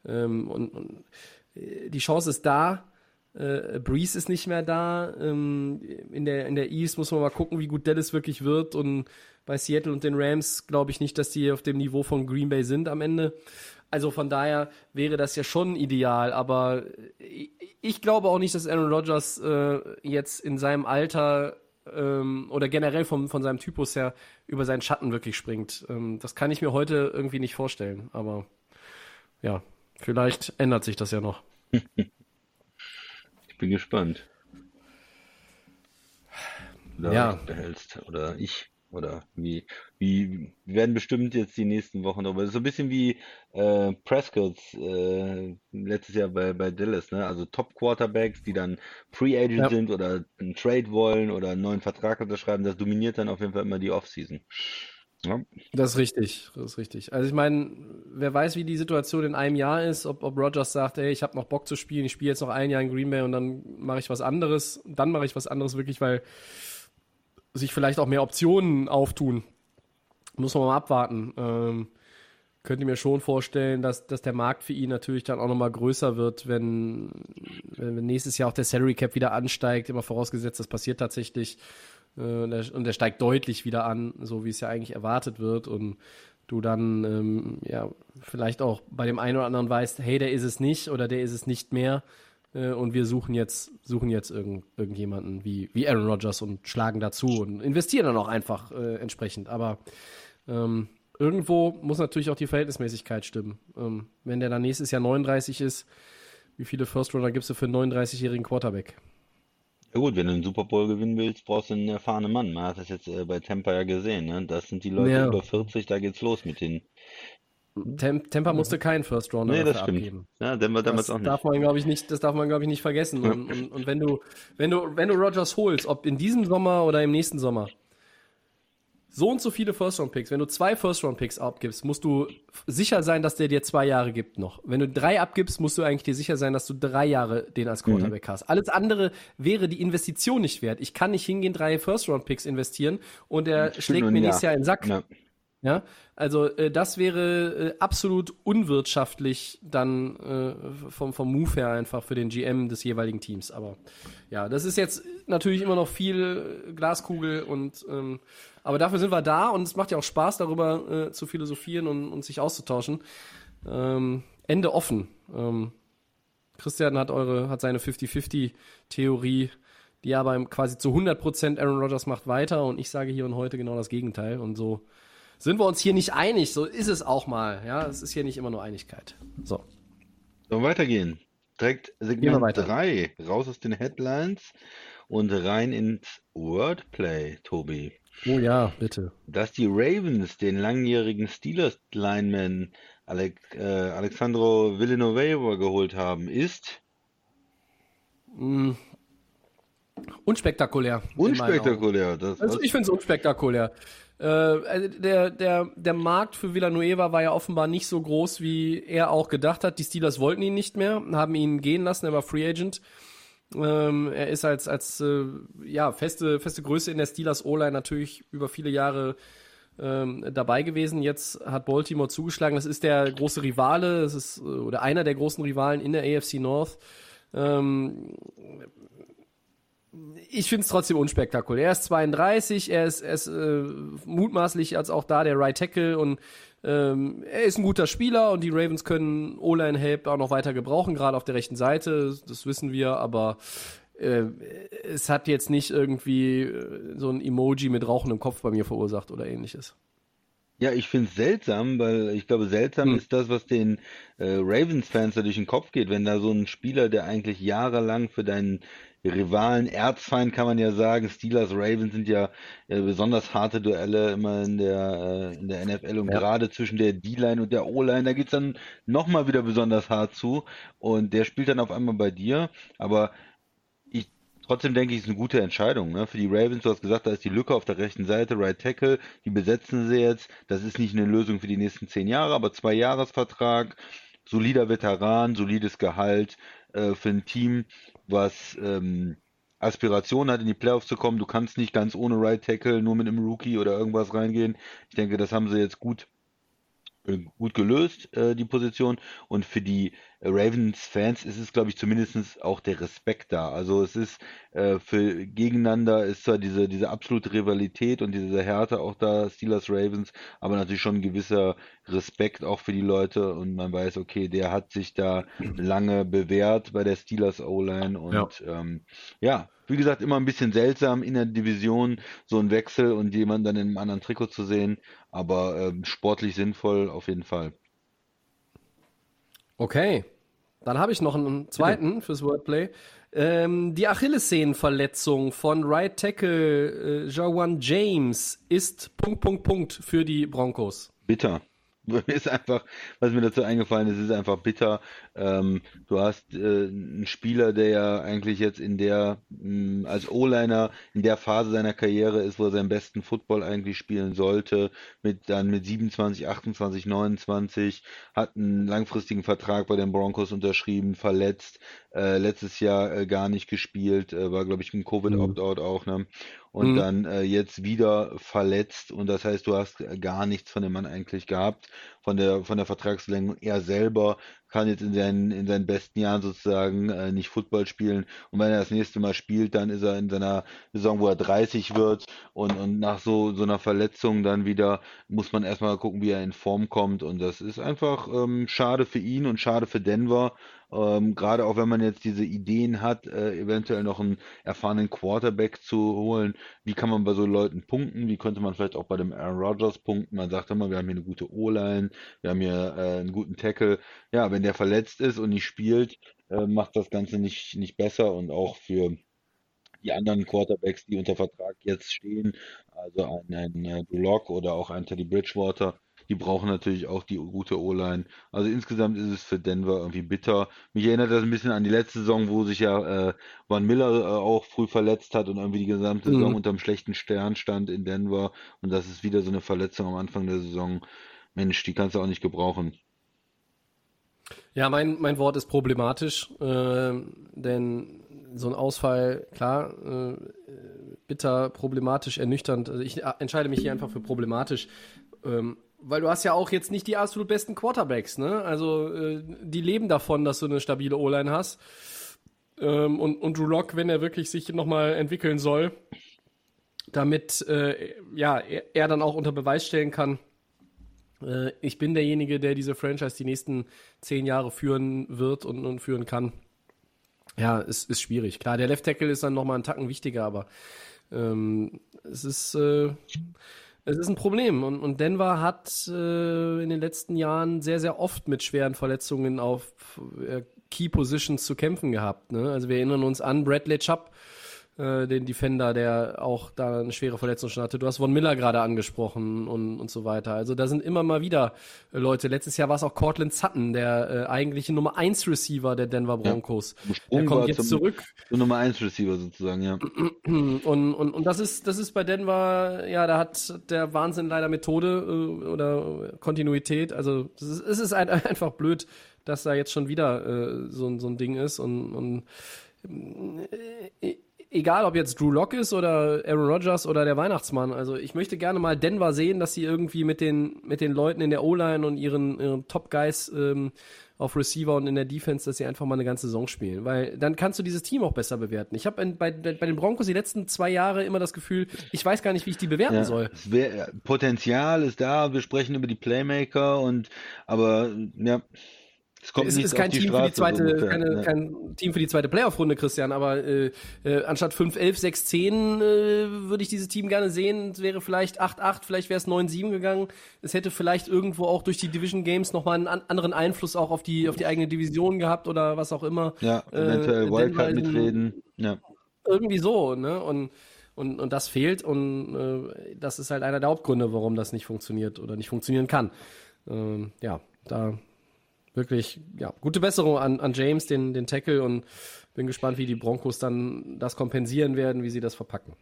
C: ähm, und, und die Chance ist da. Äh, Breeze ist nicht mehr da. Ähm, in, der, in der East muss man mal gucken, wie gut Dallas wirklich wird. Und bei Seattle und den Rams glaube ich nicht, dass die auf dem Niveau von Green Bay sind am Ende. Also von daher wäre das ja schon ideal. Aber ich, ich glaube auch nicht, dass Aaron Rodgers äh, jetzt in seinem Alter ähm, oder generell vom, von seinem Typus her über seinen Schatten wirklich springt. Ähm, das kann ich mir heute irgendwie nicht vorstellen. Aber ja, Vielleicht ändert sich das ja noch.
D: ich bin gespannt. Oder ja. behältst oder ich oder wie, wie werden bestimmt jetzt die nächsten Wochen, aber so ein bisschen wie äh, Prescott äh, letztes Jahr bei, bei Dallas, ne? Also Top Quarterbacks, die dann Free Agent ja. sind oder einen Trade wollen oder einen neuen Vertrag unterschreiben, das dominiert dann auf jeden Fall immer die Offseason.
C: Ja. Das ist richtig, das ist richtig. Also ich meine, wer weiß, wie die Situation in einem Jahr ist, ob, ob Rogers sagt, ey, ich habe noch Bock zu spielen, ich spiele jetzt noch ein Jahr in Green Bay und dann mache ich was anderes. Dann mache ich was anderes wirklich, weil sich vielleicht auch mehr Optionen auftun. Muss man mal abwarten. Ähm, könnte mir schon vorstellen, dass, dass der Markt für ihn natürlich dann auch nochmal größer wird, wenn, wenn nächstes Jahr auch der Salary Cap wieder ansteigt, immer vorausgesetzt, das passiert tatsächlich. Äh, und, der, und der steigt deutlich wieder an, so wie es ja eigentlich erwartet wird. Und du dann ähm, ja vielleicht auch bei dem einen oder anderen weißt, hey, der ist es nicht oder der ist es nicht mehr äh, und wir suchen jetzt suchen jetzt irgend, irgendjemanden wie wie Aaron Rodgers und schlagen dazu und investieren dann auch einfach äh, entsprechend. Aber ähm, irgendwo muss natürlich auch die Verhältnismäßigkeit stimmen. Ähm, wenn der dann nächstes Jahr 39 ist, wie viele First Runner gibst du für einen 39-jährigen Quarterback?
D: Ja gut, wenn du einen Super Bowl gewinnen willst, brauchst du einen erfahrenen Mann. Man hat das jetzt äh, bei Tampa ja gesehen. Ne? Das sind die Leute
C: Ja.
D: über 40, da geht's los mit den.
C: Tem Tampa musste keinen First Rounder
D: Nee, das
C: dafür
D: stimmt.
C: abgeben.
D: Ja, Denver damals
C: das
D: auch nicht.
C: darf man, glaube ich, nicht, das darf man, glaube ich, nicht vergessen. Und, und, und wenn du, wenn du, wenn du Rogers holst, ob in diesem Sommer oder im nächsten Sommer, so und so viele First-Round-Picks, wenn du zwei First-Round-Picks abgibst, musst du sicher sein, dass der dir zwei Jahre gibt noch. Wenn du drei abgibst, musst du eigentlich dir sicher sein, dass du drei Jahre den als Quarterback hast. Alles andere wäre die Investition nicht wert. Ich kann nicht hingehen, drei First-Round-Picks investieren und er schlägt mir nächstes Jahr in den Sack.
D: Ja.
C: Ja, also äh, das wäre äh, absolut unwirtschaftlich dann äh, vom, vom Move her einfach für den GM des jeweiligen Teams. Aber ja, das ist jetzt natürlich immer noch viel äh, Glaskugel und ähm, aber dafür sind wir da und es macht ja auch Spaß, darüber äh, zu philosophieren und, und sich auszutauschen. Ähm, Ende offen. Ähm, Christian hat eure, hat seine 50-50-Theorie, die aber quasi zu 100% Aaron Rodgers macht weiter und ich sage hier und heute genau das Gegenteil und so sind wir uns hier nicht einig, so ist es auch mal. Ja, es ist hier nicht immer nur Einigkeit. So.
D: Sollen wir weitergehen? Direkt Segment
C: weiter.
D: 3, raus aus den Headlines und rein ins Wordplay, Tobi.
C: Oh ja, bitte.
D: Dass die Ravens den langjährigen Steelers-Lineman Alex, äh, Alexandro Villanueva geholt haben, ist
C: Unspektakulär. meinen Augen.
D: unspektakulär. Das,
C: Also ich finde es unspektakulär. Äh, also der, der, der Markt für Villanueva war ja offenbar nicht so groß, wie er auch gedacht hat. Die Steelers wollten ihn nicht mehr, haben ihn gehen lassen, er war Free Agent. Ähm, er ist als, als äh, ja, feste, feste Größe in der Steelers O-Line natürlich über viele Jahre ähm, dabei gewesen. Jetzt hat Baltimore zugeschlagen. Das ist der große Rivale, das ist äh, oder einer der großen Rivalen in der AFC North. Ähm, ich finde es trotzdem unspektakulär. Er ist 32, er ist, er ist äh, mutmaßlich als auch da der Right Tackle und ähm, er ist ein guter Spieler und die Ravens können O-Line-Help auch noch weiter gebrauchen, gerade auf der rechten Seite, das wissen wir, aber äh, es hat jetzt nicht irgendwie äh, so ein Emoji mit rauchendem Kopf bei mir verursacht oder ähnliches.
D: Ja, ich finde es seltsam, weil ich glaube, seltsam
C: Hm.
D: ist das, was den äh, Ravens-Fans da durch den Kopf geht, wenn da so ein Spieler, der eigentlich jahrelang für deinen Rivalen, Erzfeind kann man ja sagen, Steelers, Ravens sind ja äh, besonders harte Duelle immer in der, äh, in der NFL und
C: Ja.
D: gerade zwischen der D-Line und der O-Line, da geht's dann nochmal wieder besonders hart zu und der spielt dann auf einmal bei dir, aber ich trotzdem denke ich, es ist eine gute Entscheidung. Ne? Für die Ravens, du hast gesagt, da ist die Lücke auf der rechten Seite, Right Tackle, die besetzen sie jetzt. Das ist nicht eine Lösung für die nächsten zehn Jahre, aber zwei Jahresvertrag, solider Veteran, solides Gehalt äh, für ein Team, was ähm, Aspiration hat, in die Playoffs zu kommen. Du kannst nicht ganz ohne Right Tackle, nur mit einem Rookie oder irgendwas reingehen. Ich denke, das haben sie jetzt gut äh, gut gelöst, äh, die Position. Und für die Ravens-Fans ist es, glaube ich, zumindest auch der Respekt da. Also es ist äh, für gegeneinander ist zwar diese, diese absolute Rivalität und diese Härte auch da, Steelers Ravens, aber natürlich schon ein gewisser Respekt auch für die Leute und man weiß, okay, der hat sich da lange bewährt bei der Steelers O-Line und
C: Ja.
D: ähm, ja, wie gesagt, immer ein bisschen seltsam in der Division so ein Wechsel und jemanden dann in einem anderen Trikot zu sehen, aber ähm, sportlich sinnvoll auf jeden Fall.
C: Okay. Dann habe ich noch einen zweiten fürs Wordplay. Ähm, die Achillessehnenverletzung von Right Tackle äh, Jawan James ist Punkt, Punkt, Punkt für die Broncos.
D: Bitter. Ist einfach, was mir dazu eingefallen ist, ist einfach bitter. Ähm, du hast äh, einen Spieler, der ja eigentlich jetzt in der, mh, als O-Liner in der Phase seiner Karriere ist, wo er seinen besten Football eigentlich spielen sollte, mit dann mit 27, 28, 29, hat einen langfristigen Vertrag bei den Broncos unterschrieben, verletzt, äh, letztes Jahr äh, gar nicht gespielt, äh, war glaube ich ein Covid-Opt-out auch, ne? Und
C: Mhm.
D: dann äh, jetzt wieder verletzt und das heißt, du hast gar nichts von dem Mann eigentlich gehabt, von der von der Vertragsverlängerung. Er selber kann jetzt in seinen, in seinen besten Jahren sozusagen äh, nicht Football spielen. Und wenn er das nächste Mal spielt, dann ist er in seiner Saison, wo er 30 wird und, und nach so, so einer Verletzung dann wieder muss man erstmal gucken, wie er in Form kommt. Und das ist einfach ähm, schade für ihn und schade für Denver. Ähm, gerade auch wenn man jetzt diese Ideen hat, äh, eventuell noch einen erfahrenen Quarterback zu holen. Wie kann man bei so Leuten punkten? Wie könnte man vielleicht auch bei dem Aaron Rodgers punkten? Man sagt immer, wir haben hier eine gute O-Line, wir haben hier äh, einen guten Tackle. Ja, wenn der verletzt ist und nicht spielt, äh, macht das Ganze nicht, nicht besser und auch für die anderen Quarterbacks, die unter Vertrag jetzt stehen, also ein, ein äh, Lock oder auch ein Teddy Bridgewater, die brauchen natürlich auch die gute O-Line. Also insgesamt ist es für Denver irgendwie bitter. Mich erinnert das ein bisschen an die letzte Saison, wo sich ja äh, Van Miller äh, auch früh verletzt hat und irgendwie die gesamte Saison mhm. unter einem schlechten Stern stand in Denver. Und das ist wieder so eine Verletzung am Anfang der Saison. Mensch, die kannst du auch nicht gebrauchen.
C: Ja, mein, mein Wort ist problematisch, äh, denn so ein Ausfall, klar, äh, bitter, problematisch, ernüchternd. Also ich entscheide mich hier einfach für problematisch. Ähm, weil du hast ja auch jetzt nicht die absolut besten Quarterbacks, ne? Also äh, die leben davon, dass du eine stabile O-Line hast. Ähm, und, und Drew Lock, wenn er wirklich sich nochmal entwickeln soll, damit äh, ja, er, er, dann auch unter Beweis stellen kann, äh, ich bin derjenige, der diese Franchise die nächsten zehn Jahre führen wird und, und führen kann. Ja, es ist schwierig. Klar, der Left Tackle ist dann nochmal einen Tacken wichtiger, aber ähm, es ist äh, es ist ein Problem und, und Denver hat äh, in den letzten Jahren sehr, sehr oft mit schweren Verletzungen auf äh, Key Positions zu kämpfen gehabt. Ne? Also wir erinnern uns an Bradley Chubb, äh, den Defender, der auch da eine schwere Verletzung schon hatte. Du hast Von Miller gerade angesprochen und, und so weiter. Also da sind immer mal wieder äh, Leute. Letztes Jahr war es auch Cortland Sutton, der äh, eigentliche Nummer 1 Receiver der Denver Broncos. Ja, der kommt jetzt zum, zurück.
D: Zum Nummer 1 Receiver sozusagen, ja.
C: Und, und, und das ist, das ist bei Denver, ja, da hat der Wahnsinn leider Methode äh, oder Kontinuität. Also es ist, es ist einfach blöd, dass da jetzt schon wieder äh, so, so ein Ding ist und, und äh, egal ob jetzt Drew Lock ist oder Aaron Rodgers oder der Weihnachtsmann, also ich möchte gerne mal Denver sehen, dass sie irgendwie mit den, mit den Leuten in der O-Line und ihren, ihren Top-Guys ähm, auf Receiver und in der Defense, dass sie einfach mal eine ganze Saison spielen. Weil dann kannst du dieses Team auch besser bewerten. Ich habe bei, bei den Broncos die letzten zwei Jahre immer das Gefühl, ich weiß gar nicht, wie ich die bewerten ja, soll.
D: Wär, Potenzial ist da, wir sprechen über die Playmaker und aber ja
C: es ist kein Team Straße, für die zweite, so keine, ja. kein Team für die zweite Playoff-Runde, Christian, aber äh, äh, anstatt 5, 11, 6, 10 äh, würde ich dieses Team gerne sehen. Es wäre vielleicht 8, 8, vielleicht wäre es 9, 7 gegangen. Es hätte vielleicht irgendwo auch durch die Division Games nochmal einen an, anderen Einfluss auch auf die, auf die eigene Division gehabt oder was auch immer.
D: Ja, eventuell äh, Wildcard mitreden. Ja.
C: Irgendwie so, ne? Und und, und das fehlt und äh, das ist halt einer der Hauptgründe, warum das nicht funktioniert oder nicht funktionieren kann. Ähm, ja, da wirklich, ja, gute Besserung an, an James, den, den Tackle und bin gespannt, wie die Broncos dann das kompensieren werden, wie sie das verpacken.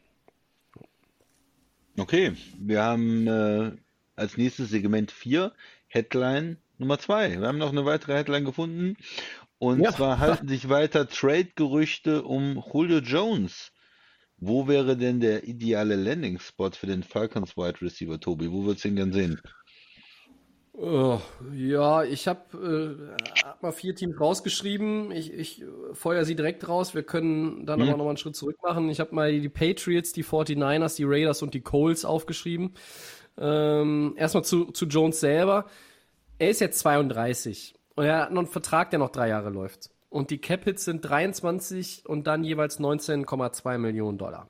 D: Okay, wir haben äh, als nächstes Segment 4, Headline Nummer 2. Wir haben noch eine weitere Headline gefunden. Und ja. zwar halten sich weiter Trade-Gerüchte um Julio Jones. Wo wäre denn der ideale Landing-Spot für den Falcons Wide Receiver, Tobi? Wo würdest du ihn gern sehen?
C: Oh, ja, ich habe äh, hab mal vier Teams rausgeschrieben. Ich, ich feuer sie direkt raus. Wir können dann mhm. aber noch mal einen Schritt zurück machen. Ich habe mal die Patriots, die 49ers, die Raiders und die Coles aufgeschrieben. Ähm, erstmal zu, zu Jones selber. Er ist jetzt 32 und er hat noch einen Vertrag, der noch drei Jahre läuft. Und die Cap-Hits sind 23 und dann jeweils 19,2 Millionen Dollar.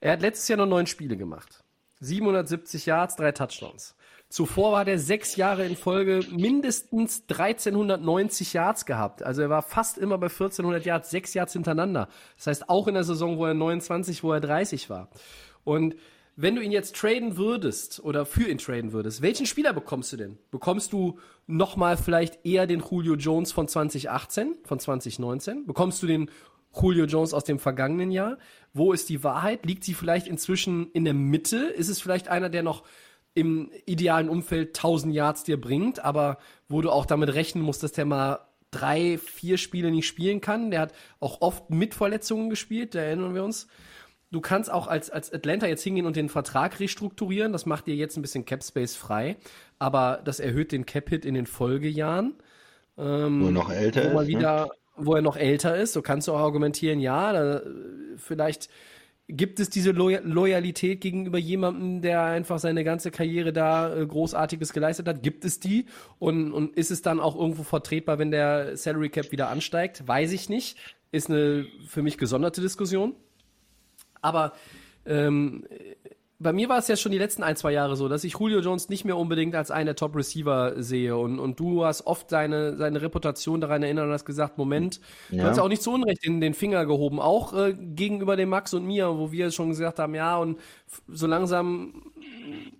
C: Er hat letztes Jahr noch neun Spiele gemacht. 770 Yards, drei Touchdowns. Zuvor war der sechs Jahre in Folge mindestens 1390 Yards gehabt. Also er war fast immer bei 1400 Yards, sechs Yards hintereinander. Das heißt auch in der Saison, wo er 29, wo er 30 war. Und wenn du ihn jetzt traden würdest oder für ihn traden würdest, welchen Spieler bekommst du denn? Bekommst du nochmal vielleicht eher den Julio Jones von 2018, von 2019? Bekommst du den Julio Jones aus dem vergangenen Jahr? Wo ist die Wahrheit? Liegt sie vielleicht inzwischen in der Mitte? Ist es vielleicht einer, der noch im idealen Umfeld 1000 Yards dir bringt, aber wo du auch damit rechnen musst, dass der mal drei, vier Spiele nicht spielen kann. Der hat auch oft mit Verletzungen gespielt, da erinnern wir uns. Du kannst auch als, als Atlanta jetzt hingehen und den Vertrag restrukturieren. Das macht dir jetzt ein bisschen Cap Space frei, aber das erhöht den Cap Hit in den Folgejahren. Ähm,
D: wo er noch älter
C: wo
D: ist.
C: Wieder, ne? Wo er noch älter ist, so kannst du auch argumentieren, ja, da, vielleicht gibt es diese Loy Loyalität gegenüber jemandem, der einfach seine ganze Karriere da äh, Großartiges geleistet hat? Gibt es die? Und, und ist es dann auch irgendwo vertretbar, wenn der Salary Cap wieder ansteigt? Weiß ich nicht. Ist eine für mich gesonderte Diskussion. Aber ähm, bei mir war es ja schon die letzten ein, zwei Jahre so, dass ich Julio Jones nicht mehr unbedingt als einen der Top-Receiver sehe. Und, und du hast oft seine, seine Reputation daran erinnert und hast gesagt, Moment, ja. du hast ja auch nicht zu Unrecht in den Finger gehoben, auch äh, gegenüber dem Max und mir, wo wir schon gesagt haben, ja, und so langsam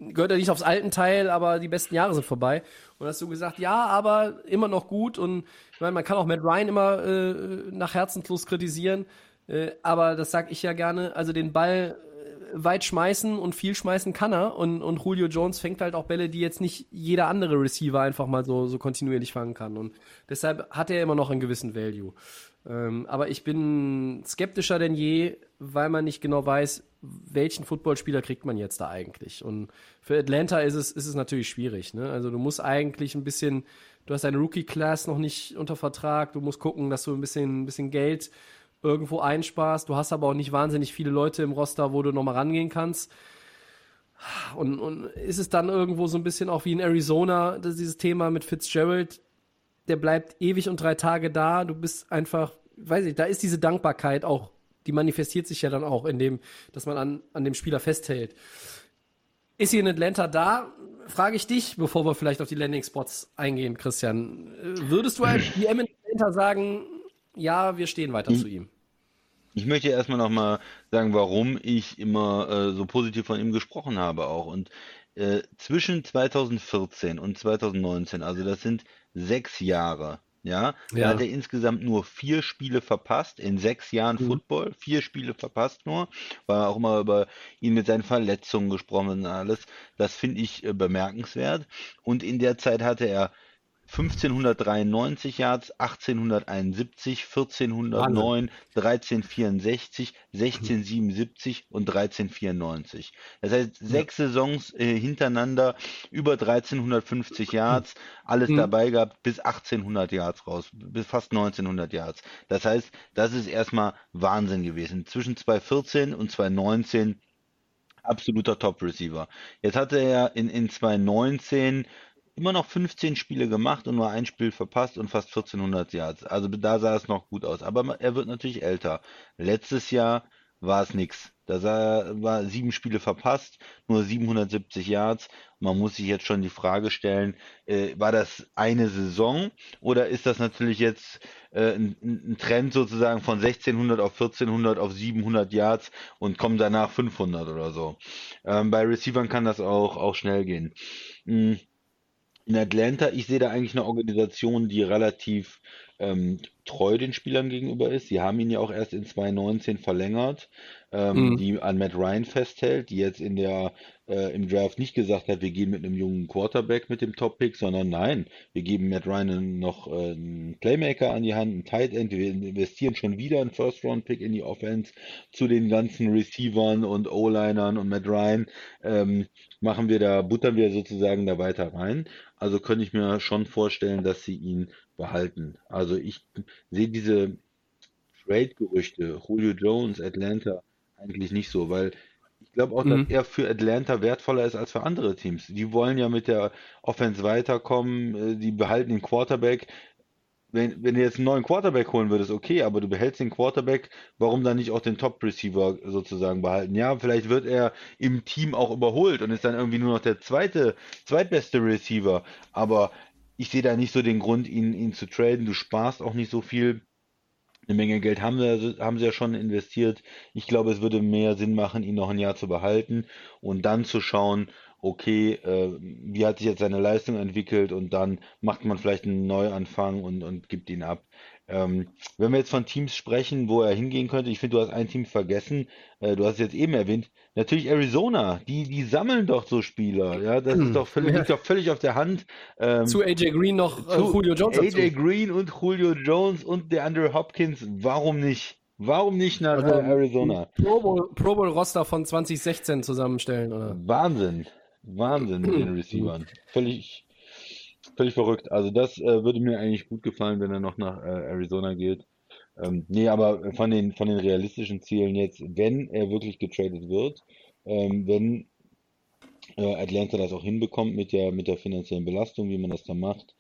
C: gehört er nicht aufs alten Teil, aber die besten Jahre sind vorbei. Und hast du gesagt, ja, aber immer noch gut. Und ich meine, man kann auch Matt Ryan immer äh, nach Herzenslos kritisieren. Äh, aber das sag ich ja gerne, also den Ball weit schmeißen und viel schmeißen kann er. Und, und Julio Jones fängt halt auch Bälle, die jetzt nicht jeder andere Receiver einfach mal so, so kontinuierlich fangen kann. Und deshalb hat er immer noch einen gewissen Value. Ähm, aber ich bin skeptischer denn je, weil man nicht genau weiß, welchen Footballspieler kriegt man jetzt da eigentlich. Und für Atlanta ist es, ist es natürlich schwierig. Ne? Also du musst eigentlich ein bisschen, du hast deine Rookie-Class noch nicht unter Vertrag, du musst gucken, dass du ein bisschen, ein bisschen Geld irgendwo einsparst. Du hast aber auch nicht wahnsinnig viele Leute im Roster, wo du nochmal rangehen kannst. Und, und ist es dann irgendwo so ein bisschen auch wie in Arizona, dass dieses Thema mit Fitzgerald, der bleibt ewig und drei Tage da. Du bist einfach, weiß ich, da ist diese Dankbarkeit auch, die manifestiert sich ja dann auch in dem, dass man an, an dem Spieler festhält. Ist sie in Atlanta da? Frage ich dich, bevor wir vielleicht auf die Landing-Spots eingehen, Christian. Würdest du als GM in Atlanta sagen, ja, wir stehen weiter hm. zu ihm?
D: Ich möchte erstmal nochmal sagen, warum ich immer äh, so positiv von ihm gesprochen habe auch. Und äh, zwischen 2014 und 2019, also das sind sechs Jahre, ja, ja. hat er insgesamt nur vier Spiele verpasst, in sechs Jahren mhm. Football, vier Spiele verpasst nur, war auch immer über ihn mit seinen Verletzungen gesprochen und alles. Das finde ich äh, bemerkenswert. Und in der Zeit hatte er 1593 Yards, 1871, 1409, 1364, 1677 und 1394. Das heißt, sechs Saisons äh, hintereinander über 1350 Yards, alles mhm. dabei gehabt, bis 1800 Yards raus, bis fast 1900 Yards. Das heißt, das ist erstmal Wahnsinn gewesen. Zwischen 2014 und 2019 absoluter Top-Receiver. Jetzt hatte er in, in 2019 immer noch 15 Spiele gemacht und nur ein Spiel verpasst und fast 1400 Yards. Also da sah es noch gut aus. Aber er wird natürlich älter. Letztes Jahr war es nix. Da sah, war sieben Spiele verpasst, nur 770 Yards. Man muss sich jetzt schon die Frage stellen, äh, war das eine Saison oder ist das natürlich jetzt äh, ein, ein, Trend sozusagen von 1600 auf 1400 auf 700 Yards und kommen danach 500 oder so. Ähm, bei Receivern kann das auch, auch schnell gehen. Mhm in Atlanta, ich sehe da eigentlich eine Organisation, die relativ ähm, treu den Spielern gegenüber ist. Sie haben ihn ja auch erst in 2019 verlängert, ähm, mhm. die an Matt Ryan festhält, die jetzt in der äh, im Draft nicht gesagt hat, wir gehen mit einem jungen Quarterback mit dem Top-Pick, sondern nein, wir geben Matt Ryan noch äh, einen Playmaker an die Hand, einen Tight End, wir investieren schon wieder einen First-Round-Pick in die Offense zu den ganzen Receivern und O-Linern und Matt Ryan ähm, machen wir da, buttern wir sozusagen da weiter rein. Also könnte ich mir schon vorstellen, dass sie ihn behalten. Also ich sehe diese Trade-Gerüchte, Julio Jones, Atlanta, eigentlich nicht so, weil ich glaube auch, mhm. dass er für Atlanta wertvoller ist als für andere Teams. Die wollen ja mit der Offense weiterkommen, äh, die behalten den Quarterback. Wenn, wenn du jetzt einen neuen Quarterback holen würdest, okay, aber du behältst den Quarterback, warum dann nicht auch den Top-Receiver sozusagen behalten? Ja, vielleicht wird er im Team auch überholt und ist dann irgendwie nur noch der zweite, zweitbeste Receiver, aber ich sehe da nicht so den Grund, ihn, ihn zu traden. Du sparst auch nicht so viel. Eine Menge Geld haben sie, haben sie ja schon investiert. Ich glaube, es würde mehr Sinn machen, ihn noch ein Jahr zu behalten und dann zu schauen, okay, äh, wie hat sich jetzt seine Leistung entwickelt und dann macht man vielleicht einen Neuanfang und, und gibt ihn ab. Ähm, wenn wir jetzt von Teams sprechen, wo er hingehen könnte, ich finde, du hast ein Team vergessen, äh, du hast es jetzt eben erwähnt, natürlich Arizona, die, die sammeln doch so Spieler, ja, das ist doch völlig, liegt doch völlig auf der Hand.
C: Ähm, zu AJ Green noch äh, Julio Jones.
D: AJ dazu. Green und Julio Jones und der Andrew Hopkins, warum nicht? Warum nicht nach also, Arizona?
C: Pro Bowl, Pro Bowl Roster von 2016 zusammenstellen, oder?
D: Wahnsinn. Wahnsinn mit den Receivern. Völlig völlig verrückt. Also das äh, würde mir eigentlich gut gefallen, wenn er noch nach äh, Arizona geht. Ähm, nee, aber von den, von den realistischen Zielen jetzt, wenn er wirklich getradet wird, ähm, wenn äh, Atlanta das auch hinbekommt mit der, mit der finanziellen Belastung, wie man das da macht,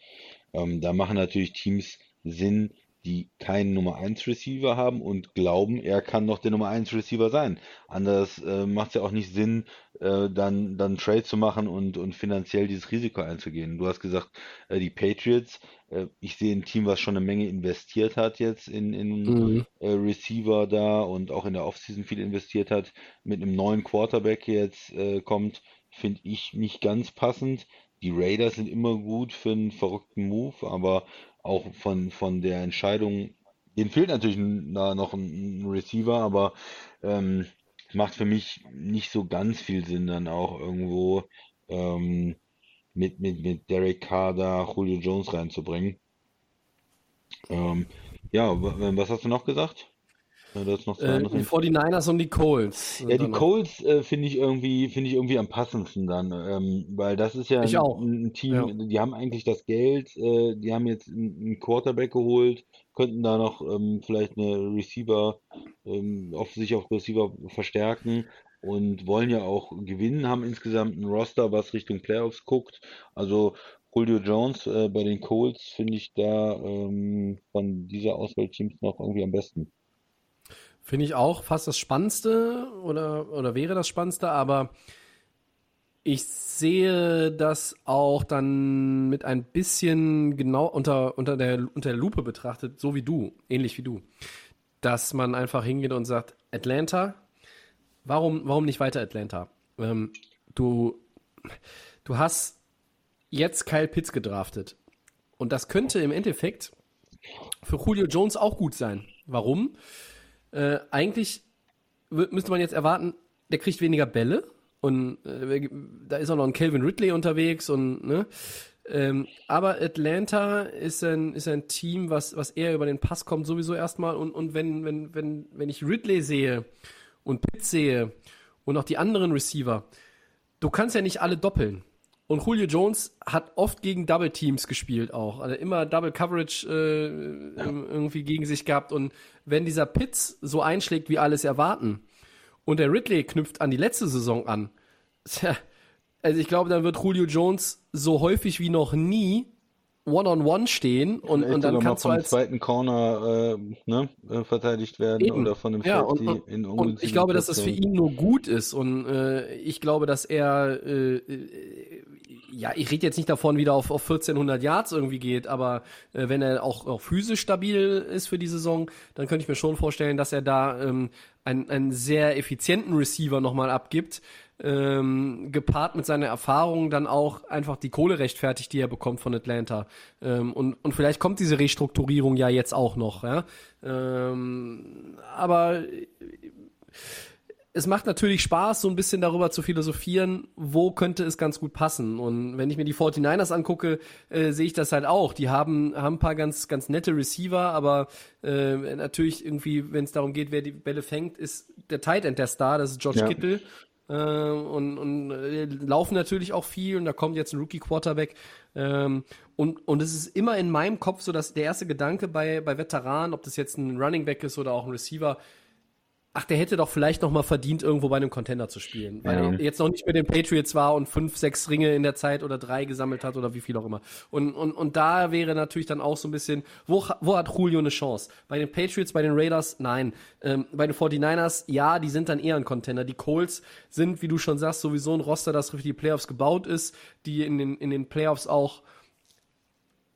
D: ähm, da machen natürlich Teams Sinn, die keinen Nummer 1 Receiver haben und glauben, er kann noch der Nummer 1 Receiver sein. Anders äh, macht es ja auch nicht Sinn, äh, dann, dann Trade zu machen und, und finanziell dieses Risiko einzugehen. Du hast gesagt, äh, die Patriots, äh, ich sehe ein Team, was schon eine Menge investiert hat jetzt in, in mhm. Äh, Receiver da und auch in der Offseason viel investiert hat, mit einem neuen Quarterback jetzt äh, kommt, finde ich nicht ganz passend. Die Raiders sind immer gut für einen verrückten Move, aber auch von, von der Entscheidung, denen fehlt natürlich da noch ein, Receiver, aber ähm, macht für mich nicht so ganz viel Sinn, dann auch irgendwo ähm, mit, mit, mit Derek Carr Julio Jones reinzubringen. Ähm, ja, was hast du noch gesagt?
C: Das noch äh, die 49ers und die Colts.
D: Ja, die Colts äh, finde ich irgendwie finde ich irgendwie am passendsten dann, ähm, weil das ist ja ein, ein, Team, ja. die haben eigentlich das Geld, äh, die haben jetzt einen Quarterback geholt, könnten da noch ähm, vielleicht eine Receiver ähm, auf sich auf Receiver verstärken und wollen ja auch gewinnen, haben insgesamt ein Roster, was Richtung Playoffs guckt. Also Julio Jones äh, bei den Colts finde ich da ähm, von dieser Auswahlteams noch irgendwie am besten.
C: Finde ich auch fast das Spannendste oder, oder wäre das Spannendste, aber ich sehe das auch dann mit ein bisschen genau unter, unter, der, unter der Lupe betrachtet, so wie du, ähnlich wie du. Dass man einfach hingeht und sagt, Atlanta, warum, warum nicht weiter Atlanta? Ähm, du, du hast jetzt Kyle Pitts gedraftet. Und das könnte im Endeffekt für Julio Jones auch gut sein. Warum? Äh, eigentlich müsste man jetzt erwarten, der kriegt weniger Bälle und äh, da ist auch noch ein Calvin Ridley unterwegs und ne. Ähm, aber Atlanta ist ein, ist ein Team, was, was eher über den Pass kommt, sowieso erstmal. Und, und wenn, wenn, wenn, wenn ich Ridley sehe und Pitt sehe und auch die anderen Receiver, du kannst ja nicht alle doppeln. Und Julio Jones hat oft gegen Double Teams gespielt auch. Also immer Double Coverage äh, ja. irgendwie gegen sich gehabt. Und wenn dieser Pitts so einschlägt, wie alles erwarten, und der Ridley knüpft an die letzte Saison an, tja, also ich glaube, dann wird Julio Jones so häufig wie noch nie One-on-One -on -one stehen und, und dann kannst
D: du als zweiten Corner äh, ne, äh, verteidigt werden eben. oder von dem
C: ja, und, und, in und ich glaube, dass das für ihn nur gut ist und äh, ich glaube, dass er äh, äh ja, ich rede jetzt nicht davon, wie er auf, auf 1400 Yards irgendwie geht, aber äh, wenn er auch, auch physisch stabil ist für die Saison, dann könnte ich mir schon vorstellen, dass er da ähm, einen, einen sehr effizienten Receiver nochmal abgibt, ähm, gepaart mit seiner Erfahrung dann auch einfach die Kohle rechtfertigt, die er bekommt von Atlanta. Ähm, und, und vielleicht kommt diese Restrukturierung ja jetzt auch noch, ja. Ähm, aber es macht natürlich Spaß, so ein bisschen darüber zu philosophieren, wo könnte es ganz gut passen. Und wenn ich mir die 49ers angucke, äh, sehe ich das halt auch. Die haben, haben ein paar ganz, ganz nette Receiver, aber äh, natürlich irgendwie, wenn es darum geht, wer die Bälle fängt, ist der Tight End der Star, das ist George ja. Kittle. Äh, und und äh, laufen natürlich auch viel und da kommt jetzt ein Rookie Quarterback. Ähm, und, und es ist immer in meinem Kopf so, dass der erste Gedanke bei, bei Veteranen, ob das jetzt ein Running Back ist oder auch ein Receiver, ach, der hätte doch vielleicht noch mal verdient, irgendwo bei einem Contender zu spielen. Weil ja. er jetzt noch nicht mit den Patriots war und fünf, sechs Ringe in der Zeit oder drei gesammelt hat oder wie viel auch immer. Und, und, und da wäre natürlich dann auch so ein bisschen, wo, wo hat Julio eine Chance? Bei den Patriots, bei den Raiders? Nein. Ähm, bei den 49ers, ja, die sind dann eher ein Contender. Die Colts sind, wie du schon sagst, sowieso ein Roster, das für die Playoffs gebaut ist, die in den, in den Playoffs auch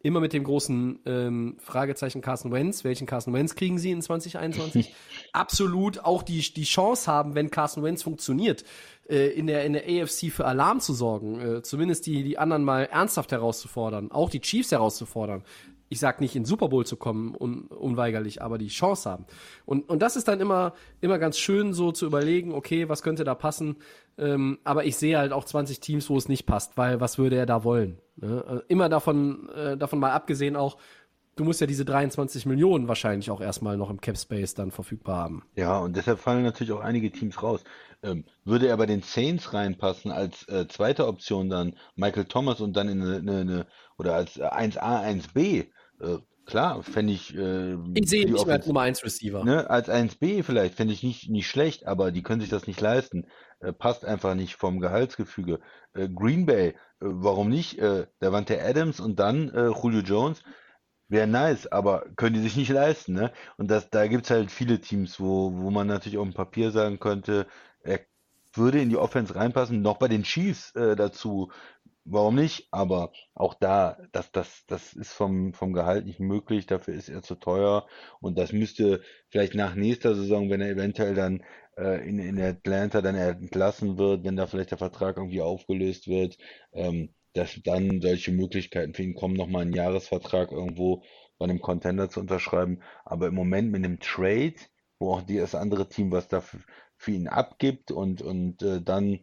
C: immer mit dem großen ähm, Fragezeichen Carson Wentz. Welchen Carson Wentz kriegen sie in 2021? Absolut auch die, die Chance haben, wenn Carson Wentz funktioniert, äh, in, der, in der AFC für Alarm zu sorgen. Äh, zumindest die, die anderen mal ernsthaft herauszufordern. Auch die Chiefs herauszufordern ich sag nicht in Super Bowl zu kommen, un, unweigerlich, aber die Chance haben. Und, und das ist dann immer, immer ganz schön so zu überlegen, okay, was könnte da passen? Ähm, aber ich sehe halt auch 20 Teams, wo es nicht passt, weil was würde er da wollen? Ne? Also immer davon, äh, davon mal abgesehen auch, du musst ja diese 23 Millionen wahrscheinlich auch erstmal noch im Cap Space dann verfügbar haben.
D: Ja, und deshalb fallen natürlich auch einige Teams raus. Ähm, würde er bei den Saints reinpassen als äh, zweite Option dann Michael Thomas und dann in eine, eine, eine oder als 1A, 1B, äh, klar, fände ich. Äh,
C: ich sehe nicht mehr als Nummer 1 Receiver.
D: Ne, als 1B vielleicht, fände ich nicht, nicht schlecht, aber die können sich das nicht leisten. Äh, passt einfach nicht vom Gehaltsgefüge. Äh, Green Bay, äh, warum nicht? Äh, Davante Adams und dann äh, Julio Jones. Wäre nice, aber können die sich nicht leisten, ne? Und das, da gibt's halt viele Teams, wo, wo man natürlich auf dem Papier sagen könnte, er würde in die Offense reinpassen, noch bei den Chiefs dazu. Warum nicht? Aber auch da, das, das, das ist vom, vom Gehalt nicht möglich, dafür ist er zu teuer. Und das müsste vielleicht nach nächster Saison, wenn er eventuell dann äh, in, in Atlanta dann entlassen wird, wenn da vielleicht der Vertrag irgendwie aufgelöst wird, ähm, dass dann solche Möglichkeiten für ihn kommen, nochmal einen Jahresvertrag irgendwo bei einem Contender zu unterschreiben. Aber im Moment mit einem Trade, wo auch das andere Team was dafür für ihn abgibt und, und äh, dann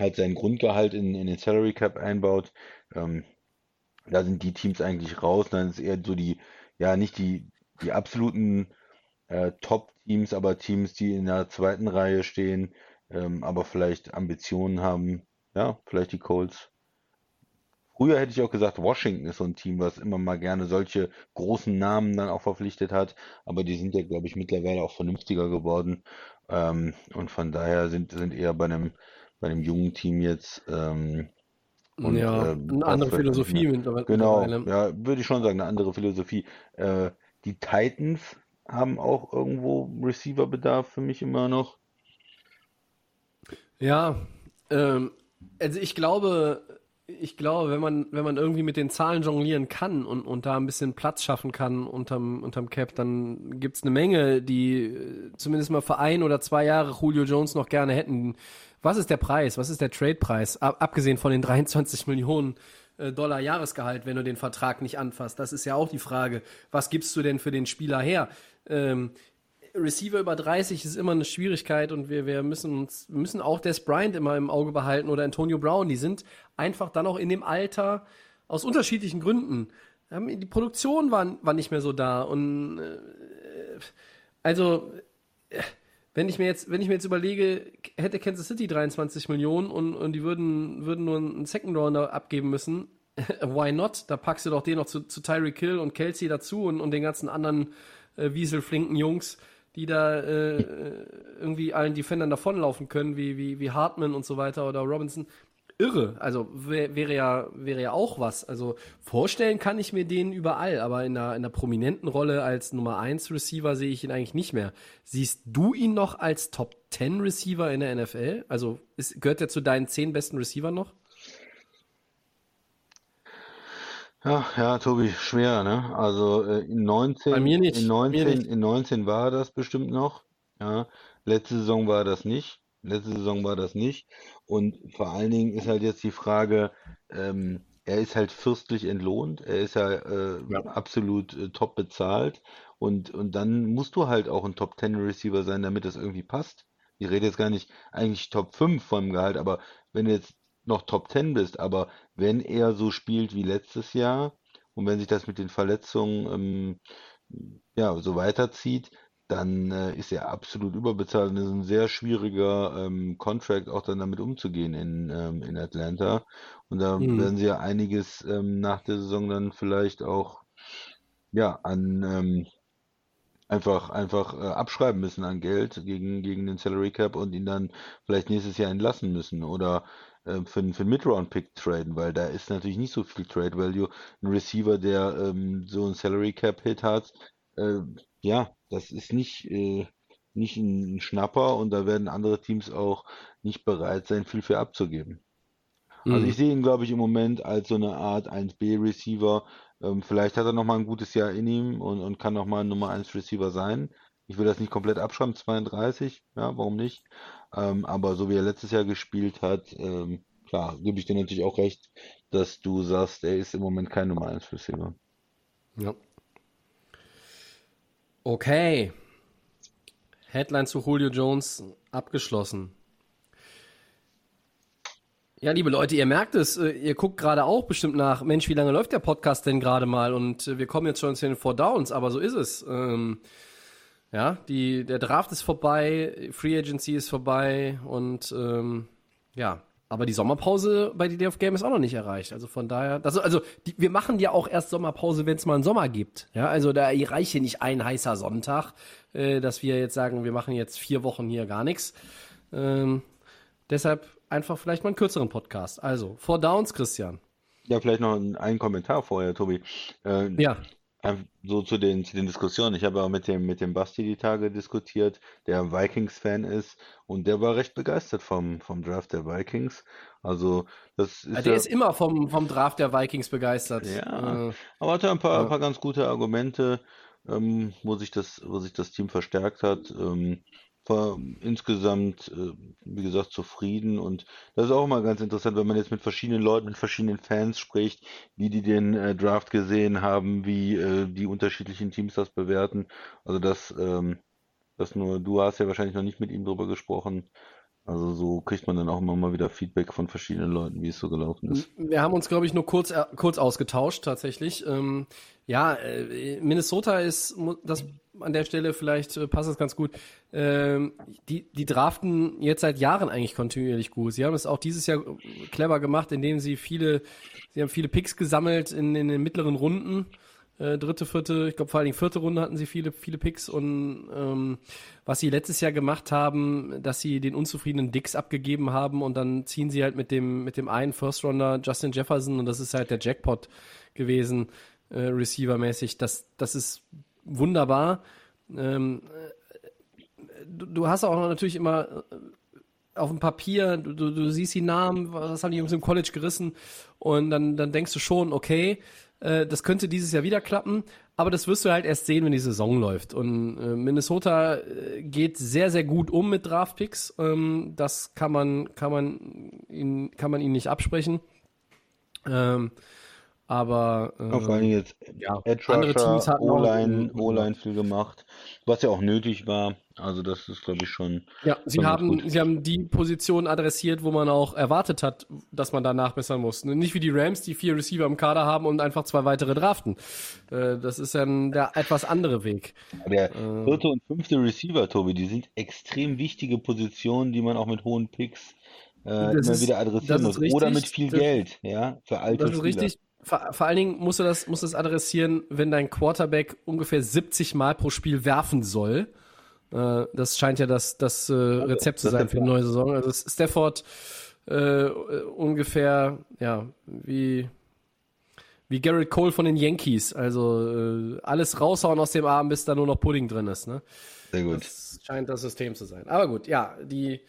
D: halt sein Grundgehalt in, in den Salary Cap einbaut, ähm, da sind die Teams eigentlich raus. Dann ist eher so die, ja, nicht die, die absoluten äh, Top-Teams, aber Teams, die in der zweiten Reihe stehen, ähm, aber vielleicht Ambitionen haben. Ja, vielleicht die Colts. Früher hätte ich auch gesagt, Washington ist so ein Team, was immer mal gerne solche großen Namen dann auch verpflichtet hat, aber die sind ja, glaube ich, mittlerweile auch vernünftiger geworden. Ähm, und von daher sind, sind eher bei einem, bei einem jungen Team jetzt. Ähm, und,
C: ja,
D: ähm,
C: eine andere Philosophie
D: eine-
C: mittlerweile.
D: Genau, ja, würde ich schon sagen, eine andere Philosophie. Äh, die Titans haben auch irgendwo Receiver-Bedarf für mich immer noch.
C: Ja, ähm, also ich glaube, ich glaube, wenn man, wenn man irgendwie mit den Zahlen jonglieren kann und, und da ein bisschen Platz schaffen kann unterm, unterm Cap, dann gibt's eine Menge, die äh, zumindest mal für ein oder zwei Jahre Julio Jones noch gerne hätten. Was ist der Preis? Was ist der Trade-Preis? Ab, abgesehen von den 23 Millionen äh, Dollar Jahresgehalt, wenn du den Vertrag nicht anfasst. Das ist ja auch die Frage. Was gibst du denn für den Spieler her? Ähm, Receiver über 30 ist immer eine Schwierigkeit und wir, wir müssen uns, wir müssen auch Des Bryant immer im Auge behalten oder Antonio Brown. Die sind einfach dann auch in dem Alter aus unterschiedlichen Gründen. Die Produktion war, war nicht mehr so da und äh, also äh, wenn ich mir jetzt, wenn ich mir jetzt überlege, hätte Kansas City 23 Millionen und, und die würden, würden nur einen Second Rounder abgeben müssen, why not? Da packst du doch den noch zu, zu Tyreek Hill und Kelsey dazu und, und den ganzen anderen äh, wieselflinken Jungs, die da äh, äh, irgendwie allen Defendern davonlaufen können, wie, wie, wie Hartman und so weiter oder Robinson. Irre. Also wär, wäre ja, wäre ja auch was. Also vorstellen kann ich mir den überall, aber in einer, in einer prominenten Rolle als Nummer 1 Receiver sehe ich ihn eigentlich nicht mehr. Siehst du ihn noch als Top 10 Receiver in der NFL? Also ist, gehört er zu deinen 10 besten Receiver noch?
D: Ja, ja, Tobi, schwer, ne? Also äh, in 19,
C: Bei mir nicht,
D: in
C: bei mir
D: 19,
C: nicht.
D: in 19 war das bestimmt noch. Ja, letzte Saison war das nicht. Letzte Saison war das nicht. Und vor allen Dingen ist halt jetzt die Frage, ähm, er ist halt fürstlich entlohnt, er ist ja, äh,
C: Ja.
D: absolut äh, top bezahlt und, und dann musst du halt auch ein Top 10 Receiver sein, damit das irgendwie passt. Ich rede jetzt gar nicht eigentlich Top 5 vom Gehalt, aber wenn du jetzt noch Top 10 bist, aber wenn er so spielt wie letztes Jahr und wenn sich das mit den Verletzungen ähm, ja, so weiterzieht, dann äh, ist er absolut überbezahlt und ist ein sehr schwieriger ähm, Contract auch dann damit umzugehen in, ähm, in Atlanta. Und da
C: Mhm.
D: werden sie ja einiges ähm, nach der Saison dann vielleicht auch ja an ähm, einfach einfach äh, abschreiben müssen an Geld gegen gegen den Salary Cap und ihn dann vielleicht nächstes Jahr entlassen müssen oder äh, für, einen- für einen Mid-Round-Pick traden, weil da ist natürlich nicht so viel Trade Value. Ein Receiver, der ähm, so einen Salary Cap Hit hat, äh, ja, das ist nicht äh, nicht ein Schnapper und da werden andere Teams auch nicht bereit sein, viel für abzugeben. Also
C: Mhm.
D: ich sehe ihn, glaube ich, im Moment als so eine Art 1B-Receiver. Ähm, vielleicht hat er noch mal ein gutes Jahr in ihm und, und kann noch mal ein Nummer 1 Receiver sein. Ich will das nicht komplett abschreiben, 32, ja, warum nicht? Ähm, aber so wie er letztes Jahr gespielt hat, ähm, klar, gebe ich dir natürlich auch recht, dass du sagst, er ist im Moment kein Nummer 1 Receiver.
C: Ja. Okay. Headline zu Julio Jones abgeschlossen. Ja, liebe Leute, ihr merkt es, äh, ihr guckt gerade auch bestimmt nach, Mensch, wie lange läuft der Podcast denn gerade mal? Und äh, wir kommen jetzt schon zu den Four Downs, aber so ist es. Ähm, ja, die, der Draft ist vorbei, Free Agency ist vorbei und ähm, ja, Aber die Sommerpause bei DD of Game ist auch noch nicht erreicht. Also von daher, das, also die, wir machen ja auch erst Sommerpause, wenn es mal einen Sommer gibt. Ja, also da reicht hier nicht ein heißer Sonntag, äh, dass wir jetzt sagen, wir machen jetzt vier Wochen hier gar nichts. Ähm, deshalb einfach vielleicht mal einen kürzeren Podcast. Also, Four Downs, Christian.
D: Ja, vielleicht noch ein, Kommentar vorher, Tobi.
C: Äh, ja.
D: So zu den, zu den Diskussionen. Ich habe auch mit dem, mit dem Basti die Tage diskutiert, der Vikings-Fan ist und der war recht begeistert vom, vom Draft der Vikings. Also, das ist.
C: Ja, der ja, ist immer vom, vom Draft der Vikings begeistert.
D: Ja, äh, aber hat er ein paar, ja. ein paar ganz gute Argumente, ähm, wo sich das, wo sich das Team verstärkt hat. Ähm, war insgesamt, äh, wie gesagt, zufrieden. Und das ist auch immer ganz interessant, wenn man jetzt mit verschiedenen Leuten, mit verschiedenen Fans spricht, wie die den äh, Draft gesehen haben, wie äh, die unterschiedlichen Teams das bewerten. Also das, ähm, das nur, du hast ja wahrscheinlich noch nicht mit ihm drüber gesprochen. Also so kriegt man dann auch immer mal wieder Feedback von verschiedenen Leuten, wie es so gelaufen ist.
C: Wir haben uns, glaube ich, nur kurz, kurz ausgetauscht tatsächlich. Ähm, ja, äh, Minnesota ist, das an der Stelle vielleicht äh, passt das ganz gut. Ähm, die, die draften jetzt seit Jahren eigentlich kontinuierlich gut. Sie haben es auch dieses Jahr clever gemacht, indem sie viele, sie haben viele Picks gesammelt in, in den mittleren Runden. Äh, dritte, vierte, ich glaube vor allen Dingen vierte Runde hatten sie viele, viele Picks und ähm, was sie letztes Jahr gemacht haben, dass sie den unzufriedenen Dicks abgegeben haben und dann ziehen sie halt mit dem, mit dem einen First Runner Justin Jefferson und das ist halt der Jackpot gewesen, äh, Receiver-mäßig. Das, das ist wunderbar. Ähm, du, du, hast auch natürlich immer äh, auf dem Papier, du, du, du, siehst die Namen, was haben die Jungs im College gerissen und dann, dann denkst du schon, okay, äh, das könnte dieses Jahr wieder klappen, aber das wirst du halt erst sehen, wenn die Saison läuft. Und äh, Minnesota äh, geht sehr, sehr gut um mit Draftpicks. Ähm, das kann man, kann man ihn, kann man ihnen nicht absprechen. Ähm, aber
D: äh, vor allem jetzt ja, Edge andere Teams hatten O-Line, O-Line viel gemacht, was ja auch nötig war. Also das ist glaube ich schon.
C: Ja, sie haben sie haben die Position adressiert, wo man auch erwartet hat, dass man da nachbessern muss. Nicht wie die Rams, die vier Receiver im Kader haben und einfach zwei weitere draften. Äh, das ist ja der etwas andere Weg.
D: Der äh, vierte und fünfte Receiver, Tobi, die sind extrem wichtige Positionen, die man auch mit hohen Picks äh, immer ist, wieder adressieren muss. Richtig, Oder mit viel das, Geld, ja, für alte
C: Das ist Spieler. richtig vor, vor allen Dingen musst du das, musst du das adressieren, wenn dein Quarterback ungefähr 70 Mal pro Spiel werfen soll. Äh, das scheint ja das, das äh, Rezept zu sein für die neue Saison. Also Stafford äh, ungefähr, ja, wie, wie Garrett Cole von den Yankees. Also äh, alles raushauen aus dem Arm, bis da nur noch Pudding drin ist. Ne?
D: Sehr gut.
C: Das scheint das System zu sein. Aber gut, ja, die.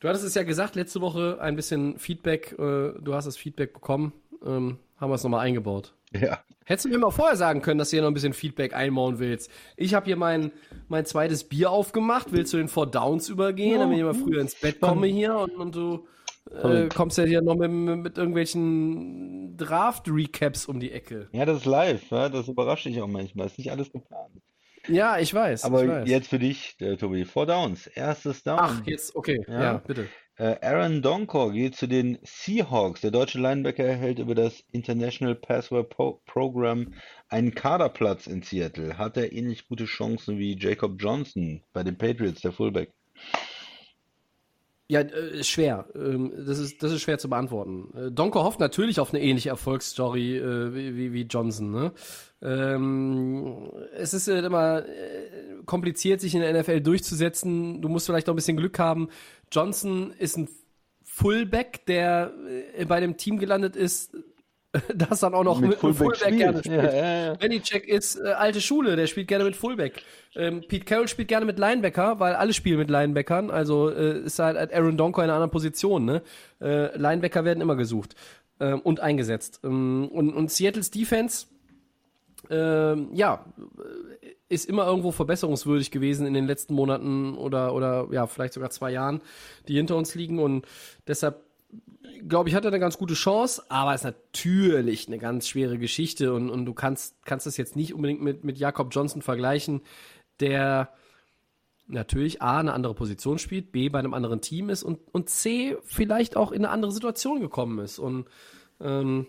C: Du hattest es ja gesagt, letzte Woche ein bisschen Feedback. Äh, du hast das Feedback bekommen. Ähm, haben wir es nochmal eingebaut.
D: Ja.
C: Hättest du mir mal vorher sagen können, dass du hier noch ein bisschen Feedback einbauen willst. Ich habe hier mein, mein zweites Bier aufgemacht. Willst du den Four Downs übergehen, damit ich mal früher ins Bett komme hier und, und du äh, kommst ja hier noch mit, mit irgendwelchen Draft-Recaps um die Ecke.
D: Ja, das ist live. Ja? Das überrascht dich auch manchmal. Ist nicht alles geplant.
C: Ja, ich weiß.
D: Aber
C: ich weiß.
D: jetzt für dich, äh, Tobi. Four Downs. Erstes Down.
C: Ach, jetzt, okay. Ja, ja bitte.
D: Äh, Aaron Donkor geht zu den Seahawks. Der deutsche Linebacker erhält über das International Password Pro Program einen Kaderplatz in Seattle. Hat er ähnlich gute Chancen wie Jacob Johnson bei den Patriots, der Fullback?
C: Ja, äh, schwer. Ähm, das, ist, das ist schwer zu beantworten. Äh, Donko hofft natürlich auf eine ähnliche Erfolgsstory äh, wie, wie Johnson. Ne? Ähm, es ist immer kompliziert, sich in der NFL durchzusetzen. Du musst vielleicht auch ein bisschen Glück haben. Johnson ist ein Fullback, der bei dem Team gelandet ist, das dann auch noch
D: mit, mit Fullback, Fullback gerne
C: spielt. Ja, ja, ja. Bennycheck ist äh, alte Schule, der spielt gerne mit Fullback. Ähm, Pete Carroll spielt gerne mit Linebacker, weil alle spielen mit Linebackern. Also äh, ist halt Aaron Donko in einer anderen Position. Ne? Äh, Linebacker werden immer gesucht ähm, und eingesetzt. Ähm, und, und Seattles Defense, ähm, ja, ist immer irgendwo verbesserungswürdig gewesen in den letzten Monaten oder oder ja vielleicht sogar zwei Jahren, die hinter uns liegen und deshalb glaube ich, hat er eine ganz gute Chance, aber ist natürlich eine ganz schwere Geschichte und, und du kannst, kannst das jetzt nicht unbedingt mit, mit Jakob Johnson vergleichen, der natürlich A, eine andere Position spielt, B, bei einem anderen Team ist und, und C, vielleicht auch in eine andere Situation gekommen ist. Und ähm,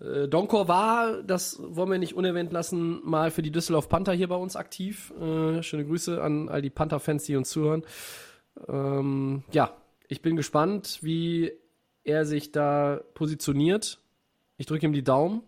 C: äh, Donkor war, das wollen wir nicht unerwähnt lassen, mal für die Düsseldorf Panther hier bei uns aktiv. Äh, schöne Grüße an all die Panther-Fans, die uns zuhören. Ähm, ja, ich bin gespannt, wie er sich da positioniert. Ich drücke ihm die Daumen.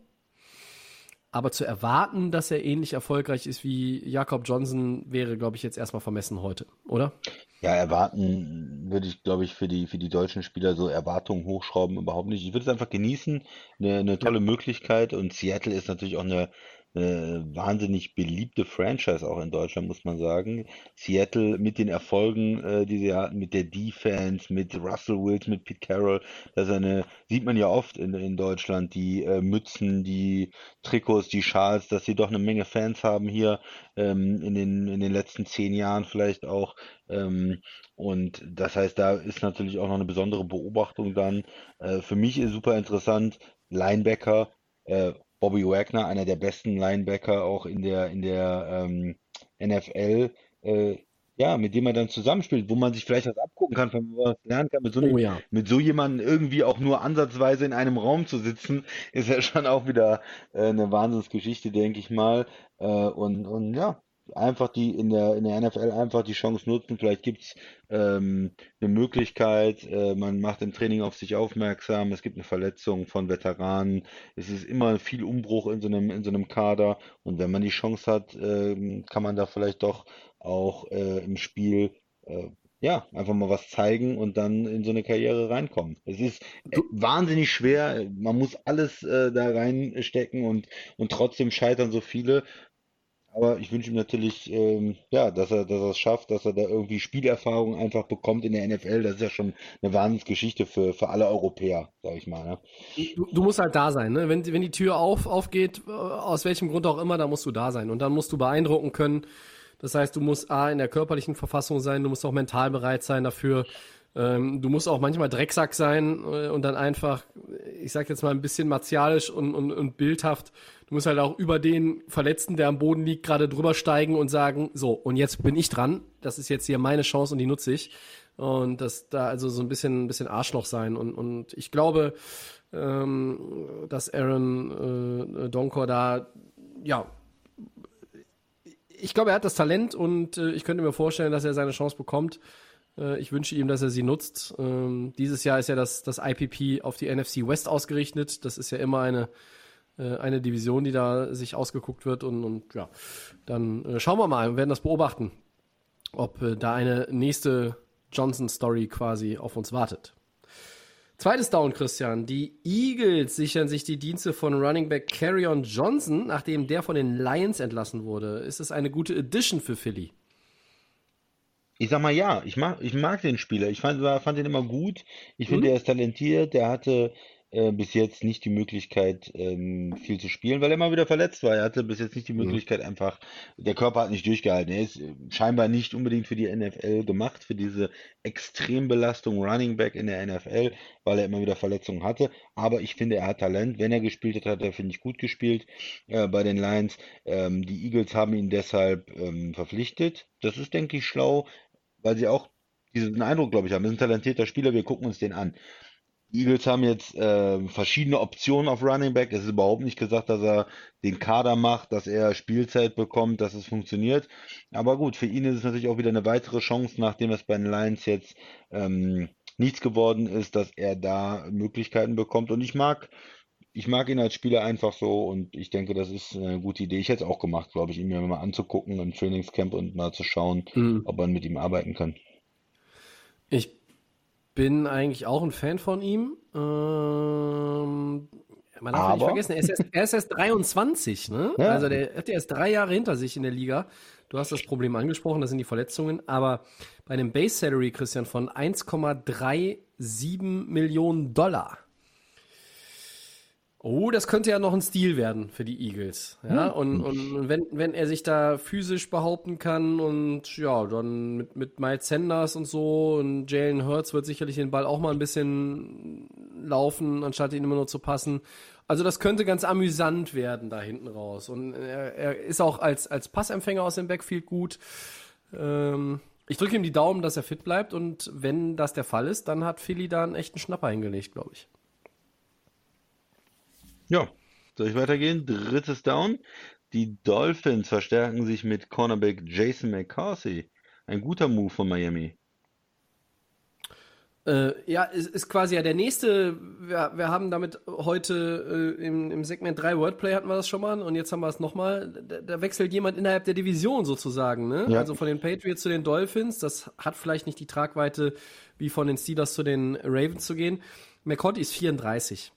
C: Aber zu erwarten, dass er ähnlich erfolgreich ist wie Jakob Johnson, wäre, glaube ich, jetzt erstmal vermessen heute, oder?
D: Ja, erwarten würde ich, glaube ich, für die, für die deutschen Spieler so Erwartungen hochschrauben überhaupt nicht. Ich würde es einfach genießen, eine, eine tolle Möglichkeit. Und Seattle ist natürlich auch eine wahnsinnig beliebte Franchise auch in Deutschland, muss man sagen. Seattle mit den Erfolgen, äh, die sie hatten, mit der Defense, mit Russell Wills, mit Pete Carroll, das eine, sieht man ja oft in, in Deutschland, die äh, Mützen, die Trikots, die Schals, dass sie doch eine Menge Fans haben hier ähm, in den, in den letzten zehn Jahren vielleicht auch. Ähm, und das heißt, da ist natürlich auch noch eine besondere Beobachtung dann. Äh, für mich ist super interessant, Linebacker, äh, Bobby Wagner, einer der besten Linebacker auch in der, in der ähm, NFL, äh, ja, mit dem man dann zusammenspielt, wo man sich vielleicht was abgucken kann, von wo man was lernen kann, mit so,
C: Oh ja.
D: mit so jemandem irgendwie auch nur ansatzweise in einem Raum zu sitzen, ist ja schon auch wieder äh, eine Wahnsinnsgeschichte, denke ich mal. Äh, und, und ja, einfach die in der in der NFL einfach die Chance nutzen. Vielleicht gibt's ähm, eine Möglichkeit, äh, man macht im Training auf sich aufmerksam, es gibt eine Verletzung von Veteranen, es ist immer viel Umbruch in so einem in so einem Kader und wenn man die Chance hat, ähm, kann man da vielleicht doch auch äh, im Spiel äh, ja, einfach mal was zeigen und dann in so eine Karriere reinkommen. Es ist äh, wahnsinnig schwer, man muss alles äh, da reinstecken und, und trotzdem scheitern so viele. Aber ich wünsche ihm natürlich, ähm, ja, dass er, dass er es schafft, dass er da irgendwie Spielerfahrung einfach bekommt in der NFL. Das ist ja schon eine Wahnsinnsgeschichte für, für alle Europäer, sag ich mal. Ne?
C: Du, du musst halt da sein, ne? Wenn, wenn die Tür auf, aufgeht, äh, aus welchem Grund auch immer, dann musst du da sein. Und dann musst du beeindrucken können. Das heißt, du musst A in der körperlichen Verfassung sein, du musst auch mental bereit sein dafür. Ähm, du musst auch manchmal Drecksack sein äh, und dann einfach, ich sag jetzt mal ein bisschen martialisch und, und, und bildhaft. Du musst halt auch über den Verletzten, der am Boden liegt, gerade drüber steigen und sagen, so, und jetzt bin ich dran. Das ist jetzt hier meine Chance und die nutze ich. Und das da also so ein bisschen, ein bisschen Arschloch sein. Und, und ich glaube, ähm, dass Aaron äh, Donkor da, ja, ich glaube, er hat das Talent und äh, ich könnte mir vorstellen, dass er seine Chance bekommt. Äh, ich wünsche ihm, dass er sie nutzt. Ähm, dieses Jahr ist ja das, das IPP auf die NFC West ausgerichtet. Das ist ja immer eine, äh, eine Division, die da sich ausgeguckt wird. Und, und ja, dann äh, schauen wir mal, wir werden das beobachten, ob da eine nächste Johnson-Story quasi auf uns wartet. Zweites Down, Christian. Die Eagles sichern sich die Dienste von Running Back Carrion Johnson, nachdem der von den Lions entlassen wurde. Ist es eine gute Addition für Philly?
D: Ich sag mal ja, ich mag, ich mag den Spieler. Ich fand, war- fand ihn immer gut. Ich finde,
C: Mhm.
D: er ist talentiert. Der hatte äh, bis jetzt nicht die Möglichkeit, ähm, viel zu spielen, weil er immer wieder verletzt war. Er hatte bis jetzt nicht die
C: Mhm.
D: Möglichkeit, einfach, der Körper hat nicht durchgehalten. Er ist äh, scheinbar nicht unbedingt für die NFL gemacht, für diese Extrembelastung Running Back in der NFL, weil er immer wieder Verletzungen hatte. Aber ich finde, er hat Talent. Wenn er gespielt hat, hat er, finde ich, gut gespielt äh, bei den Lions. Ähm, die Eagles haben ihn deshalb ähm, verpflichtet. Das ist, denke ich, schlau, weil sie auch diesen Eindruck, glaube ich, haben. Das ist ein talentierter Spieler, wir gucken uns den an. Die Eagles haben jetzt äh, verschiedene Optionen auf Running Back. Es ist überhaupt nicht gesagt, dass er den Kader macht, dass er Spielzeit bekommt, dass es funktioniert. Aber gut, für ihn ist es natürlich auch wieder eine weitere Chance, nachdem es bei den Lions jetzt ähm, nichts geworden ist, dass er da Möglichkeiten bekommt. Und ich mag, ich mag ihn als Spieler einfach so und ich denke, das ist eine gute Idee. Ich hätte es auch gemacht, glaube ich, ihn mir mal anzugucken im Trainingscamp und mal zu schauen,
C: Mhm.
D: ob man mit ihm arbeiten kann.
C: Ich bin eigentlich auch ein Fan von ihm. Ähm, man darf nicht vergessen, er ist, erst, er ist erst 23, ne?
D: Ja.
C: Also der hat erst drei Jahre hinter sich in der Liga. Du hast das Problem angesprochen, das sind die Verletzungen. Aber bei einem Base Salary, Christian, von 1,37 Millionen Dollar. Oh, das könnte ja noch ein Stil werden für die Eagles. Ja, und, und wenn, wenn er sich da physisch behaupten kann und ja, dann mit, mit Miles Sanders und so und Jalen Hurts wird sicherlich den Ball auch mal ein bisschen laufen, anstatt ihn immer nur zu passen. Also das könnte ganz amüsant werden da hinten raus. Und er, er ist auch als, als Passempfänger aus dem Backfield gut. Ähm, ich drücke ihm die Daumen, dass er fit bleibt und wenn das der Fall ist, dann hat Philly da einen echten Schnapper hingelegt, glaube ich.
D: Ja, soll ich weitergehen? Drittes Down. Die Dolphins verstärken sich mit Cornerback Jason McCarthy. Ein guter Move von Miami.
C: Äh, ja, ist, ist quasi ja der nächste. Wir, wir haben damit heute äh, im, im Segment 3 Wordplay hatten wir das schon mal und jetzt haben wir es nochmal. Da, da wechselt jemand innerhalb der Division sozusagen, ne? Ja. Also von den Patriots zu den Dolphins. Das hat vielleicht nicht die Tragweite, wie von den Steelers zu den Ravens zu gehen. McCourty ist 34.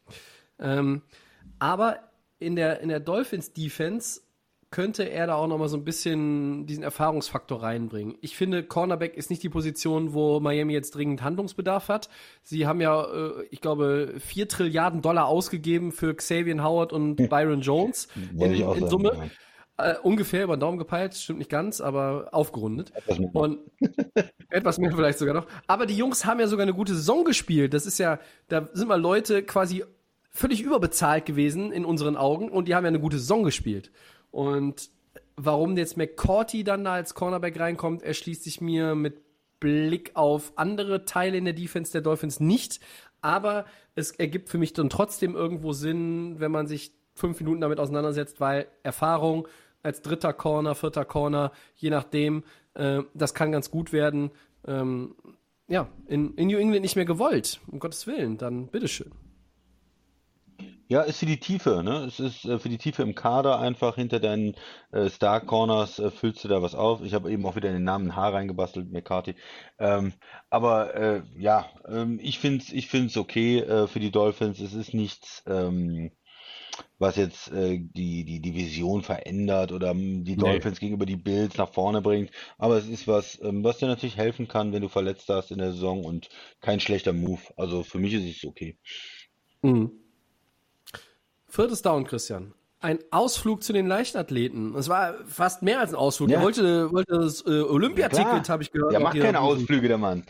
C: Ähm, aber in der, in der Dolphins Defense könnte er da auch noch mal so ein bisschen diesen Erfahrungsfaktor reinbringen. Ich finde, Cornerback ist nicht die Position, wo Miami jetzt dringend Handlungsbedarf hat. Sie haben ja, äh, ich glaube, vier Trilliarden Dollar ausgegeben für Xavier Howard und Byron Jones in, in Summe. Äh, ungefähr über den Daumen gepeilt, stimmt nicht ganz, aber aufgerundet. Etwas. Und etwas mehr vielleicht sogar noch. Aber die Jungs haben ja sogar eine gute Saison gespielt. Das ist ja, da sind mal Leute quasi völlig überbezahlt gewesen in unseren Augen und die haben ja eine gute Saison gespielt. Und warum jetzt McCourty dann da als Cornerback reinkommt, erschließt sich mir mit Blick auf andere Teile in der Defense der Dolphins nicht. Aber es ergibt für mich dann trotzdem irgendwo Sinn, wenn man sich fünf Minuten damit auseinandersetzt, weil Erfahrung als dritter Corner, vierter Corner, je nachdem, äh, das kann ganz gut werden. Ähm, ja, in, in New England nicht mehr gewollt, um Gottes Willen, dann bitteschön.
D: Ja, ist für die Tiefe, ne? Es ist äh, für die Tiefe im Kader einfach hinter deinen äh, Star Corners äh, füllst du da was auf. Ich habe eben auch wieder den Namen H reingebastelt, McCarthy. Ähm, aber äh, ja, ähm, ich finde es ich find's okay äh, für die Dolphins. Es ist nichts, ähm, was jetzt äh, die, die Division verändert oder ähm, die Dolphins gegenüber die Bills nach vorne bringt. Aber es ist was, ähm, was dir natürlich helfen kann, wenn du verletzt hast in der Saison und kein schlechter Move. Also für mich ist es okay.
C: Mhm. Viertes Down, Christian. Ein Ausflug zu den Leichtathleten. Es war fast mehr als ein Ausflug. Ja. Er wollte, wollte das äh, Olympiaticket, habe ich gehört.
D: Der macht keine Ausflüge, der Mann.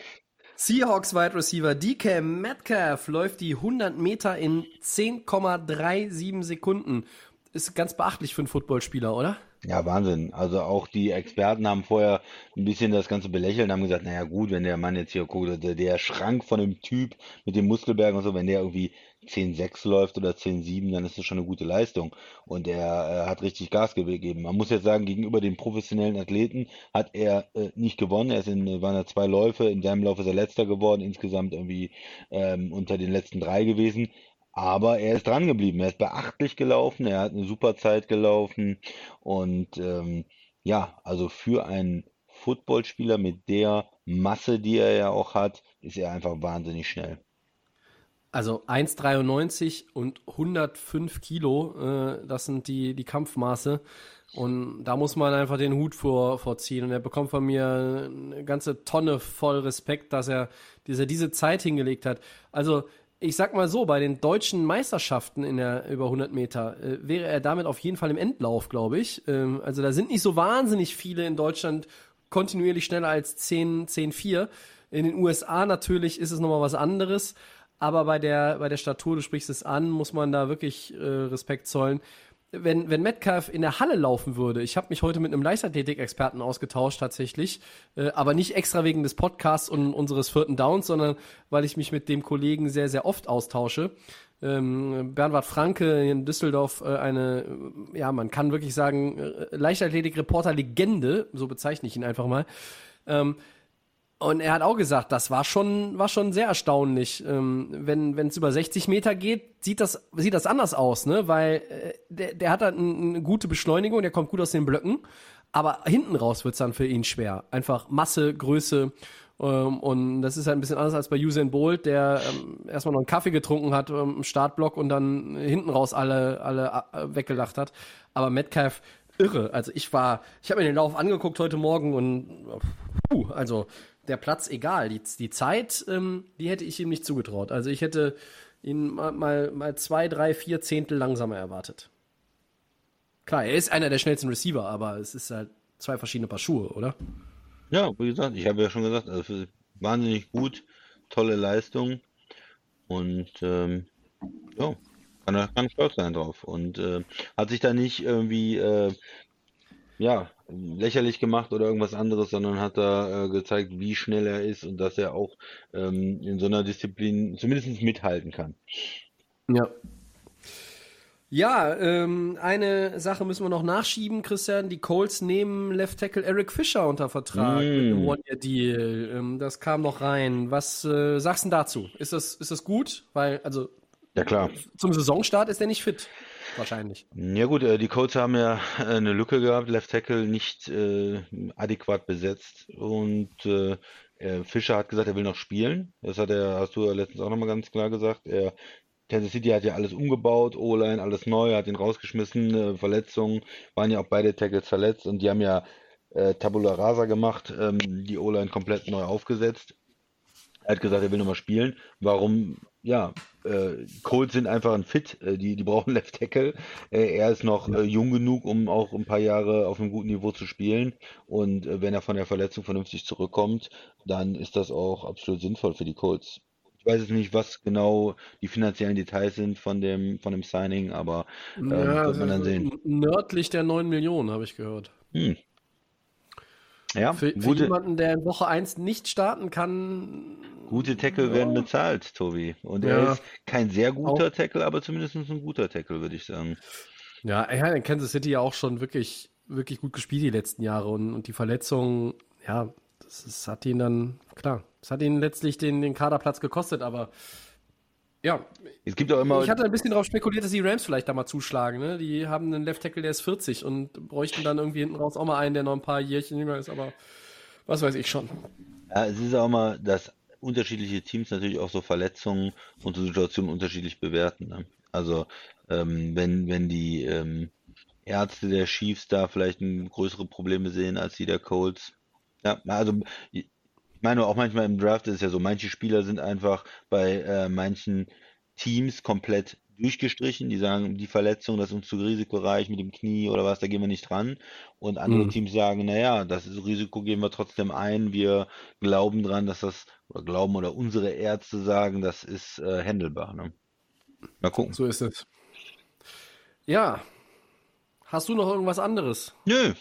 C: Seahawks Wide Receiver DK Metcalf läuft die 100 Meter in 10,37 Sekunden. Ist ganz beachtlich für einen Footballspieler, oder?
D: Ja, Wahnsinn. Also auch die Experten haben vorher ein bisschen das Ganze belächelt und haben gesagt, naja gut, wenn der Mann jetzt hier guckt, der, der Schrank von dem Typ mit dem Muskelberg und so, wenn der irgendwie 10,6 läuft oder 10,7, dann ist das schon eine gute Leistung. Und er äh, hat richtig Gas gegeben. Man muss jetzt sagen, gegenüber den professionellen Athleten hat er äh, nicht gewonnen. Er ist in, waren da zwei Läufe. In seinem Lauf ist er letzter geworden, insgesamt irgendwie ähm, unter den letzten drei gewesen. Aber er ist dran geblieben. Er ist beachtlich gelaufen. Er hat eine super Zeit gelaufen. Und ähm, ja, also für einen Footballspieler mit der Masse, die er ja auch hat, ist er einfach wahnsinnig schnell.
C: Also 1,93 und 105 Kilo, äh, das sind die, die Kampfmaße. Und da muss man einfach den Hut vor, vorziehen. Und er bekommt von mir eine ganze Tonne voll Respekt, dass er, dass er diese Zeit hingelegt hat. Also ich sag mal so, bei den deutschen Meisterschaften in der über 100 Meter äh, wäre er damit auf jeden Fall im Endlauf, glaube ich. Ähm, also da sind nicht so wahnsinnig viele in Deutschland kontinuierlich schneller als 10, 10, 4. In den USA natürlich ist es nochmal was anderes. Aber bei der, bei der Statur, du sprichst es an, muss man da wirklich äh, Respekt zollen. Wenn, wenn Metcalf in der Halle laufen würde, ich habe mich heute mit einem Leichtathletik-Experten ausgetauscht tatsächlich, äh, aber nicht extra wegen des Podcasts und unseres vierten Downs, sondern weil ich mich mit dem Kollegen sehr, sehr oft austausche. Ähm, Bernhard Franke in Düsseldorf äh, eine, ja, man kann wirklich sagen, äh, Leichtathletik-Reporter-Legende, so bezeichne ich ihn einfach mal. Ähm, und er hat auch gesagt, das war schon, war schon sehr erstaunlich. Ähm, wenn wenn es über 60 Meter geht, sieht das, sieht das anders aus, ne? Weil äh, der, der hat dann eine gute Beschleunigung, der kommt gut aus den Blöcken. Aber hinten raus wird's dann für ihn schwer. Einfach Masse, Größe. Ähm, und das ist halt ein bisschen anders als bei Usain Bolt, der ähm, erstmal noch einen Kaffee getrunken hat ähm, im Startblock und dann hinten raus alle, alle äh, weggelacht hat. Aber Metcalf, irre. Also ich war, ich habe mir den Lauf angeguckt heute Morgen und puh, also der Platz egal. Die, die Zeit, ähm, die hätte ich ihm nicht zugetraut. Also ich hätte ihn mal, mal, mal zwei, drei, vier Zehntel langsamer erwartet. Klar, er ist einer der schnellsten Receiver, aber es ist halt zwei verschiedene Paar Schuhe, oder?
D: Ja, wie gesagt, ich habe ja schon gesagt, also wahnsinnig gut, tolle Leistung und ähm, ja, kann er kann stolz sein drauf und äh, hat sich da nicht irgendwie äh, ja, lächerlich gemacht oder irgendwas anderes, sondern hat da äh, gezeigt, wie schnell er ist und dass er auch ähm, in so einer Disziplin zumindest mithalten kann.
C: Ja. Ja, ähm, eine Sache müssen wir noch nachschieben, Christian. Die Colts nehmen Left Tackle Eric Fischer unter Vertrag mm. mit einem One-Year-Deal. Ähm, das kam noch rein. Was äh, sagst du dazu? Ist das, ist das gut? Weil, also,
D: ja klar.
C: Zum Saisonstart ist er nicht fit. Wahrscheinlich.
D: Ja gut, äh, die Colts haben ja äh, eine Lücke gehabt, Left Tackle nicht äh, adäquat besetzt und äh, Fischer hat gesagt, er will noch spielen. Das hat er, hast du ja letztens auch nochmal ganz klar gesagt. Er Kansas City hat ja alles umgebaut, O-Line, alles neu, hat ihn rausgeschmissen, äh, Verletzungen, waren ja auch beide Tackles verletzt und die haben ja äh, Tabula Rasa gemacht, ähm, die O-Line komplett neu aufgesetzt. Er hat gesagt, er will nochmal spielen. Warum? Ja, äh, Colts sind einfach ein Fit, äh, die, die brauchen Left Tackle. Äh, er ist noch äh, jung genug, um auch ein paar Jahre auf einem guten Niveau zu spielen. Und äh, wenn er von der Verletzung vernünftig zurückkommt, dann ist das auch absolut sinnvoll für die Colts. Ich weiß jetzt nicht, was genau die finanziellen Details sind von dem, von dem Signing, aber ähm, ja, wird man dann sehen.
C: Nördlich der 9 Millionen, habe ich gehört. Hm.
D: Ja,
C: für, für jemanden, der in Woche 1 nicht starten kann.
D: Gute Tackle ja. werden bezahlt, Tobi. Und ja. er ist kein sehr guter auch. Tackle, aber zumindest ein guter Tackle, würde ich sagen.
C: Ja, er hat in Kansas City ja auch schon wirklich, wirklich gut gespielt die letzten Jahre und, und die Verletzung, ja, das, das, hat ihn dann, klar, das hat ihn letztlich den, den Kaderplatz gekostet, aber ja.
D: Es gibt auch immer.
C: Ich hatte ein bisschen darauf spekuliert, dass die Rams vielleicht da mal zuschlagen. Ne? Die haben einen Left Tackle, der ist 40 und bräuchten dann irgendwie hinten raus auch mal einen, der noch ein paar Jährchen jünger ist, aber was weiß ich schon.
D: Ja, es ist auch mal, dass unterschiedliche Teams natürlich auch so Verletzungen und so Situationen unterschiedlich bewerten. Ne? Also ähm, wenn, wenn die ähm, Ärzte der Chiefs da vielleicht größere Probleme sehen als die der Colts, ja, also ich meine auch manchmal im Draft ist es ja so, manche Spieler sind einfach bei äh, manchen Teams komplett durchgestrichen, die sagen, die Verletzung, das ist uns zu risikoreich mit dem Knie oder was, da gehen wir nicht dran. Und andere mhm. Teams sagen, naja, das ist, Risiko gehen wir trotzdem ein, wir glauben dran, dass das, oder glauben oder unsere Ärzte sagen, das ist äh, handelbar. Ne?
C: Mal gucken. So ist es. Ja. Hast du noch irgendwas anderes?
D: Nö,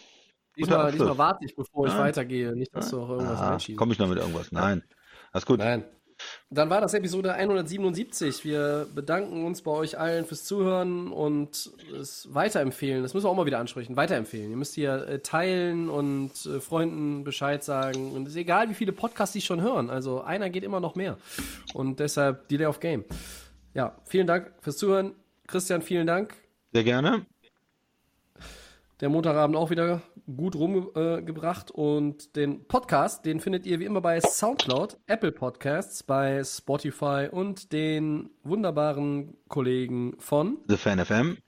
C: Diesmal, diesmal warte ich, bevor Nein. ich weitergehe. Nicht, dass du auch irgendwas ah, einschiebst.
D: Komme ich noch mit irgendwas? Nein. Alles gut.
C: Nein. Dann war das Episode 177. Wir bedanken uns bei euch allen fürs Zuhören und es weiterempfehlen. Das müssen wir auch mal wieder ansprechen. Weiterempfehlen. Ihr müsst hier äh, teilen und äh, Freunden Bescheid sagen. Und es ist egal, wie viele Podcasts die schon hören. Also einer geht immer noch mehr. Und deshalb Delay of Game. Ja, vielen Dank fürs Zuhören. Christian, vielen Dank.
D: Sehr gerne
C: der Montagabend auch wieder gut rumgebracht. Äh, und den Podcast, den findet ihr wie immer bei Soundcloud, Apple Podcasts, bei Spotify und den wunderbaren Kollegen von
D: The Fan FM.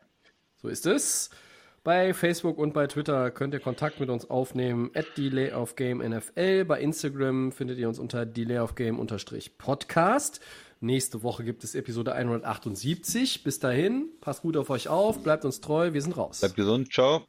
C: So ist es. Bei Facebook und bei Twitter könnt ihr Kontakt mit uns aufnehmen. At Delay of Game NFL. Bei Instagram findet ihr uns unter Delay of Game Podcast. Nächste Woche gibt es Episode 178. Bis dahin, passt gut auf euch auf, bleibt uns treu, wir sind raus.
D: Bleibt gesund, ciao.